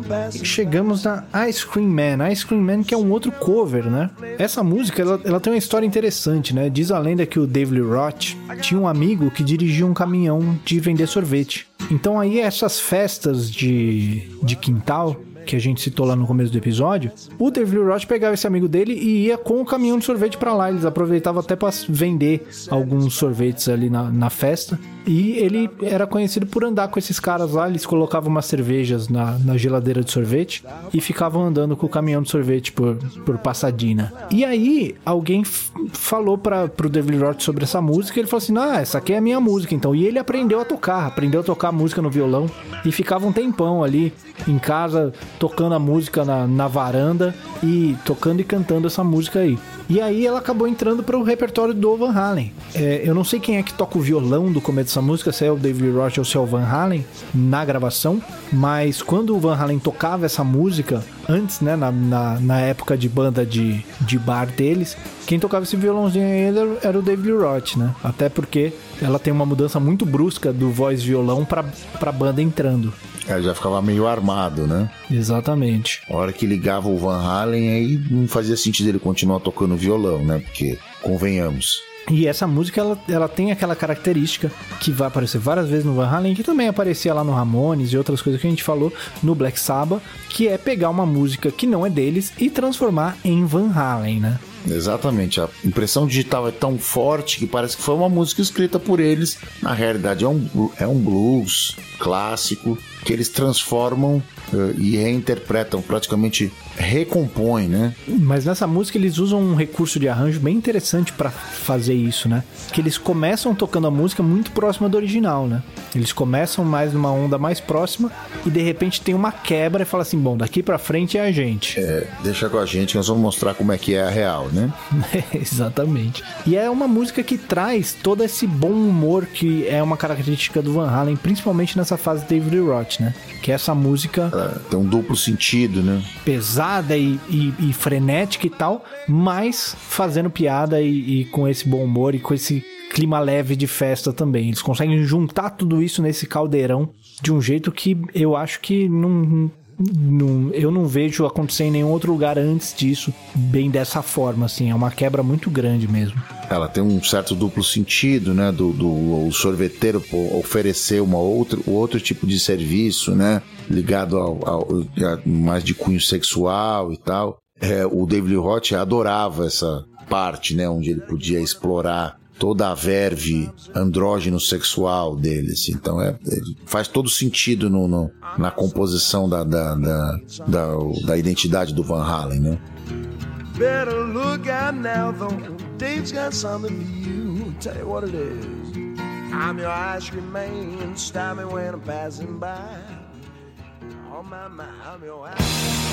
Passing chegamos na Ice Cream Man. Ice Cream Man que é um outro cover, né? Essa música, ela, ela tem uma história interessante, né? Diz a lenda que o David Roth tinha um amigo que dirigia um caminhão de vender sorvete. Então aí essas festas de, de quintal que a gente citou lá no começo do episódio, o David Roth pegava esse amigo dele e ia com o caminhão de sorvete pra lá. Eles aproveitavam até para vender alguns sorvetes ali na, na festa. E ele era conhecido por andar com esses caras lá. Eles colocavam umas cervejas na, na geladeira de sorvete e ficavam andando com o caminhão de sorvete por, por Passadina. E aí, alguém falou para pro David Roth sobre essa música. Ele falou assim: Ah, essa aqui é a minha música. Então, e ele aprendeu a tocar, aprendeu a tocar música no violão e ficava um tempão ali em casa tocando a música na, na varanda e tocando e cantando essa música aí. E aí ela acabou entrando para o repertório do Van Halen. É, eu não sei quem é que toca o violão do começo dessa música, se é o David Roth ou se é o Van Halen na gravação, mas quando o Van Halen tocava essa música antes, né, na, na, na, época de banda de, de bar deles, quem tocava esse violãozinho ainda era o David Roth, né? Até porque ela tem uma mudança muito brusca do voz violão pra, pra banda entrando. É, já ficava meio armado, né? Exatamente. A hora que ligava o Van Halen, aí não fazia sentido ele continuar tocando violão, né? Porque, convenhamos, e essa música, ela, ela tem aquela característica que vai aparecer várias vezes no Van Halen, que também aparecia lá no Ramones e outras coisas que a gente falou no Black Sabbath, que é pegar uma música que não é deles e transformar em Van Halen, né? Exatamente. A impressão digital é tão forte que parece que foi uma música escrita por eles. Na realidade, é um, é um blues clássico que eles transformam uh, e reinterpretam, praticamente recompõem, né? Mas nessa música eles usam um recurso de arranjo bem interessante para fazer isso, né? Que eles começam tocando a música muito próxima do original, né? Eles começam mais numa onda mais próxima e de repente tem uma quebra e fala assim: bom, daqui para frente é a gente. É, deixa com a gente, nós vamos mostrar como é que é a real, né? exatamente. E é uma música que traz todo esse bom humor que é uma característica do Van Halen, principalmente nessa fase David Né? Que é essa música. É, tem um duplo sentido, né? Pesada e, e, e frenética e tal, mas fazendo piada e, e com esse bom humor e com esse clima leve de festa também. Eles conseguem juntar tudo isso nesse caldeirão de um jeito que eu acho que não, não, eu não vejo acontecer em nenhum outro lugar antes disso, bem dessa forma, assim. É uma quebra muito grande mesmo. Ela tem um certo duplo sentido, né? Do, do sorveteiro oferecer uma outro, outro tipo de serviço, né? Ligado ao, ao mais de cunho sexual e tal. É, o David Roth adorava essa parte, né? Onde ele podia explorar toda a verve andrógeno sexual deles. Então é, é, faz todo sentido no, no na composição da, da, da, da, da identidade do Van Halen, né? Better look out now, though. Dave's got something for you. Tell you what it is. I'm your ice cream man. Stop me when I'm passing by. On my I'm your ice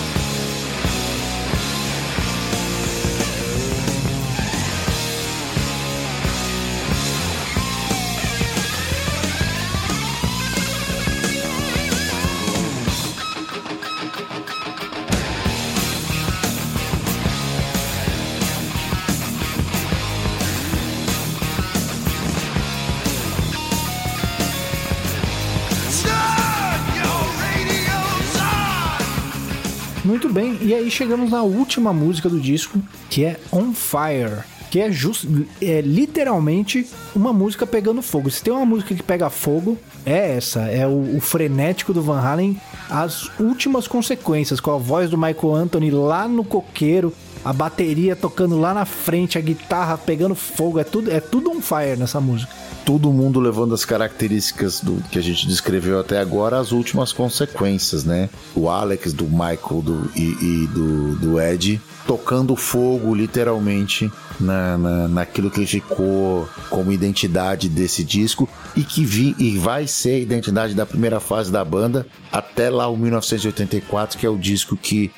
Muito bem, e aí chegamos na última música do disco, que é On Fire. Que é, just, é literalmente uma música pegando fogo. Se tem uma música que pega fogo, é essa. É o, o frenético do Van Halen, as últimas consequências, com a voz do Michael Anthony lá no coqueiro, a bateria tocando lá na frente, a guitarra pegando fogo. É tudo, é tudo on fire nessa música todo mundo levando as características do que a gente descreveu até agora às últimas consequências, né? O Alex, do Michael do, e, e do, do Ed tocando fogo, literalmente, na, na, naquilo que ficou como identidade desse disco e que vi, e vai ser a identidade da primeira fase da banda até lá o 1984, que é o disco que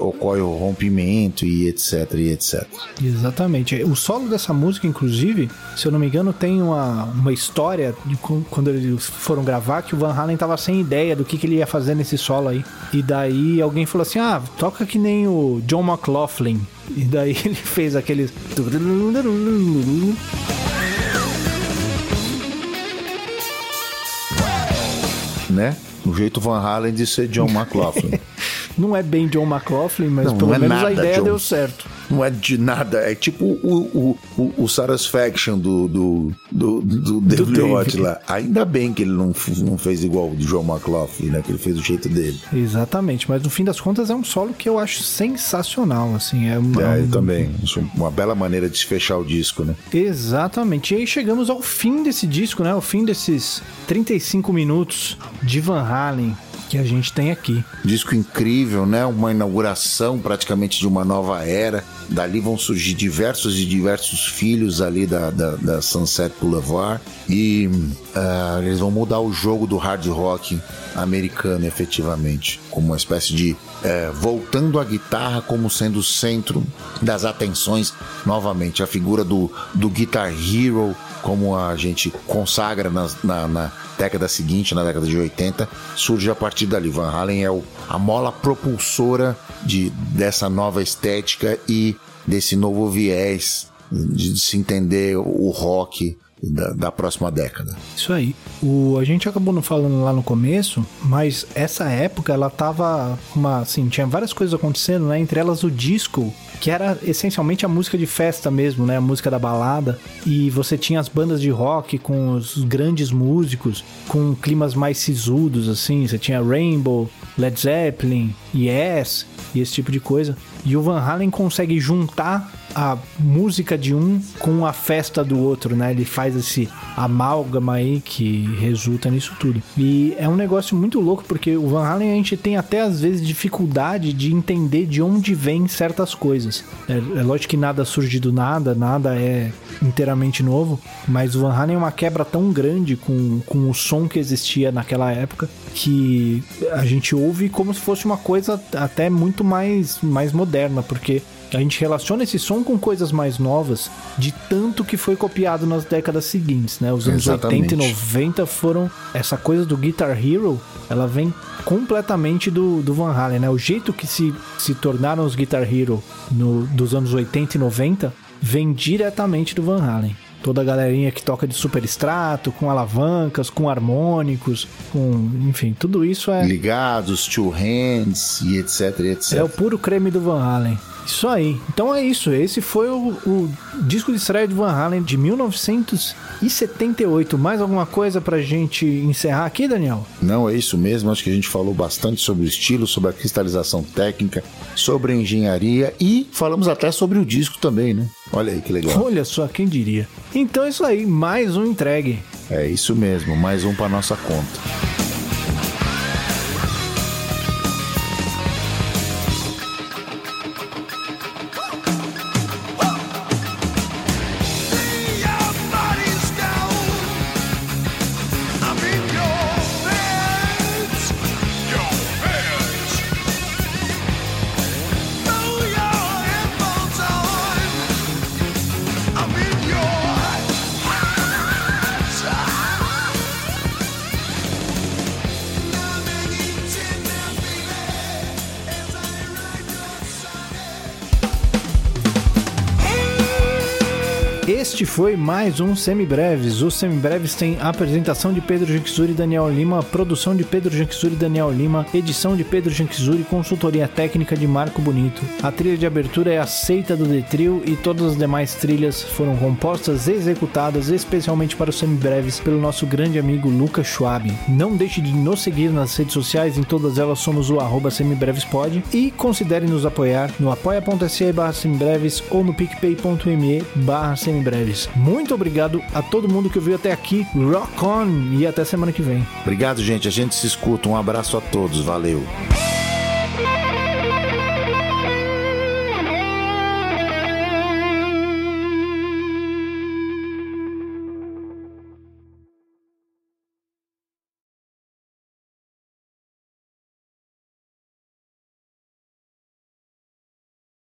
ocorre o rompimento e etc, e etc. Exatamente. O solo dessa música, inclusive, se eu não me engano, tem uma, uma história de quando eles foram gravar que o Van Halen tava sem ideia do que, que ele ia fazer nesse solo aí. E daí alguém falou assim: ah, toca que nem o John McLaughlin. E daí ele fez aqueles. Né? O jeito Van Halen de ser John McLaughlin. Não é bem John McLaughlin, mas não, pelo não é menos a ideia John. deu certo. Não é de nada, é tipo o, o, o, o Satisfaction do, do, do, do, David lá. Ainda bem que ele não, não fez igual o John McLaughlin, né? Que ele fez do jeito dele. Exatamente, mas no fim das contas é um solo que eu acho sensacional, assim. É, uma, é eu também. Uma bela maneira de se fechar o disco, né? Exatamente. E aí chegamos ao fim desse disco, né? O fim desses 35 minutos de Van Halen que a gente tem aqui. Disco incrível, né? Uma inauguração praticamente de uma nova era. Dali vão surgir diversos e diversos filhos ali da, da, da Sunset Boulevard. E uh, eles vão mudar o jogo do hard rock americano, efetivamente. Como uma espécie de. Uh, voltando a guitarra como sendo o centro das atenções novamente. A figura do, do Guitar Hero, como a gente consagra na, na, na década seguinte, na década de 80, surge a partir dali. Van Halen é o, a mola propulsora de, dessa nova estética e desse novo viés de se entender o rock da, da, próxima década. Isso aí. O, a gente acabou não falando lá no começo, mas essa época ela tava uma, assim, tinha várias coisas acontecendo, né? Entre elas o disco, que era essencialmente a música de festa mesmo, né? A música da balada. E você tinha as bandas de rock com os grandes músicos, com climas mais sisudos, assim. Você tinha Rainbow, Led Zeppelin, Yes e esse tipo de coisa. E o Van Halen consegue juntar a música de um com a festa do outro, né? Ele faz esse amálgama aí que resulta nisso tudo. E é um negócio muito louco porque o Van Halen a gente tem até às vezes dificuldade de entender de onde vem certas coisas. É, é lógico que nada surge do nada, nada é inteiramente novo, mas o Van Halen é uma quebra tão grande com, com o som que existia naquela época que a gente ouve como se fosse uma coisa até muito mais, mais moderna, porque a gente relaciona esse som com coisas mais novas, de tanto que foi copiado nas décadas seguintes, né? Os anos Exatamente. 80 e 90 foram essa coisa do Guitar Hero, ela vem completamente do, do Van Halen, né? O jeito que se, se tornaram os Guitar Hero no, dos anos 80 e 90 vem diretamente do Van Halen toda a galerinha que toca de super extrato, com alavancas, com harmônicos, com, enfim, tudo isso é ligados, two hands e etc, etc. É o puro creme do Van Halen. Isso aí. Então é isso. Esse foi o, o, disco de estreia de Van Halen de 1978. Mais alguma coisa pra gente encerrar aqui, Daniel? Não, é isso mesmo. Acho que a gente falou bastante sobre o estilo, sobre a cristalização técnica, sobre a engenharia e falamos até sobre o disco também, né? Olha aí que legal. Olha só, quem diria. Então é isso aí. Mais um entregue. É isso mesmo. Mais um pra nossa conta. Foi mais um Semibreves. Os Semibreves tem apresentação de Pedro Janquizuri e Daniel Lima, produção de Pedro Janquizuri e Daniel Lima, edição de Pedro Janquizuri, consultoria técnica de Marco Bonito. A trilha de abertura é aceita do Detril e todas as demais trilhas foram compostas e executadas especialmente para os Semibreves pelo nosso grande amigo Lucas Schwab. Não deixe de nos seguir nas redes sociais, em todas elas somos o arroba semibrevespod e considere nos apoiar no apoia.se barra semibreves ou no picpay.me barra semibreves. Muito obrigado a todo mundo que ouviu até aqui. Rock on e até semana que vem. Obrigado, gente. A gente se escuta. Um abraço a todos. Valeu.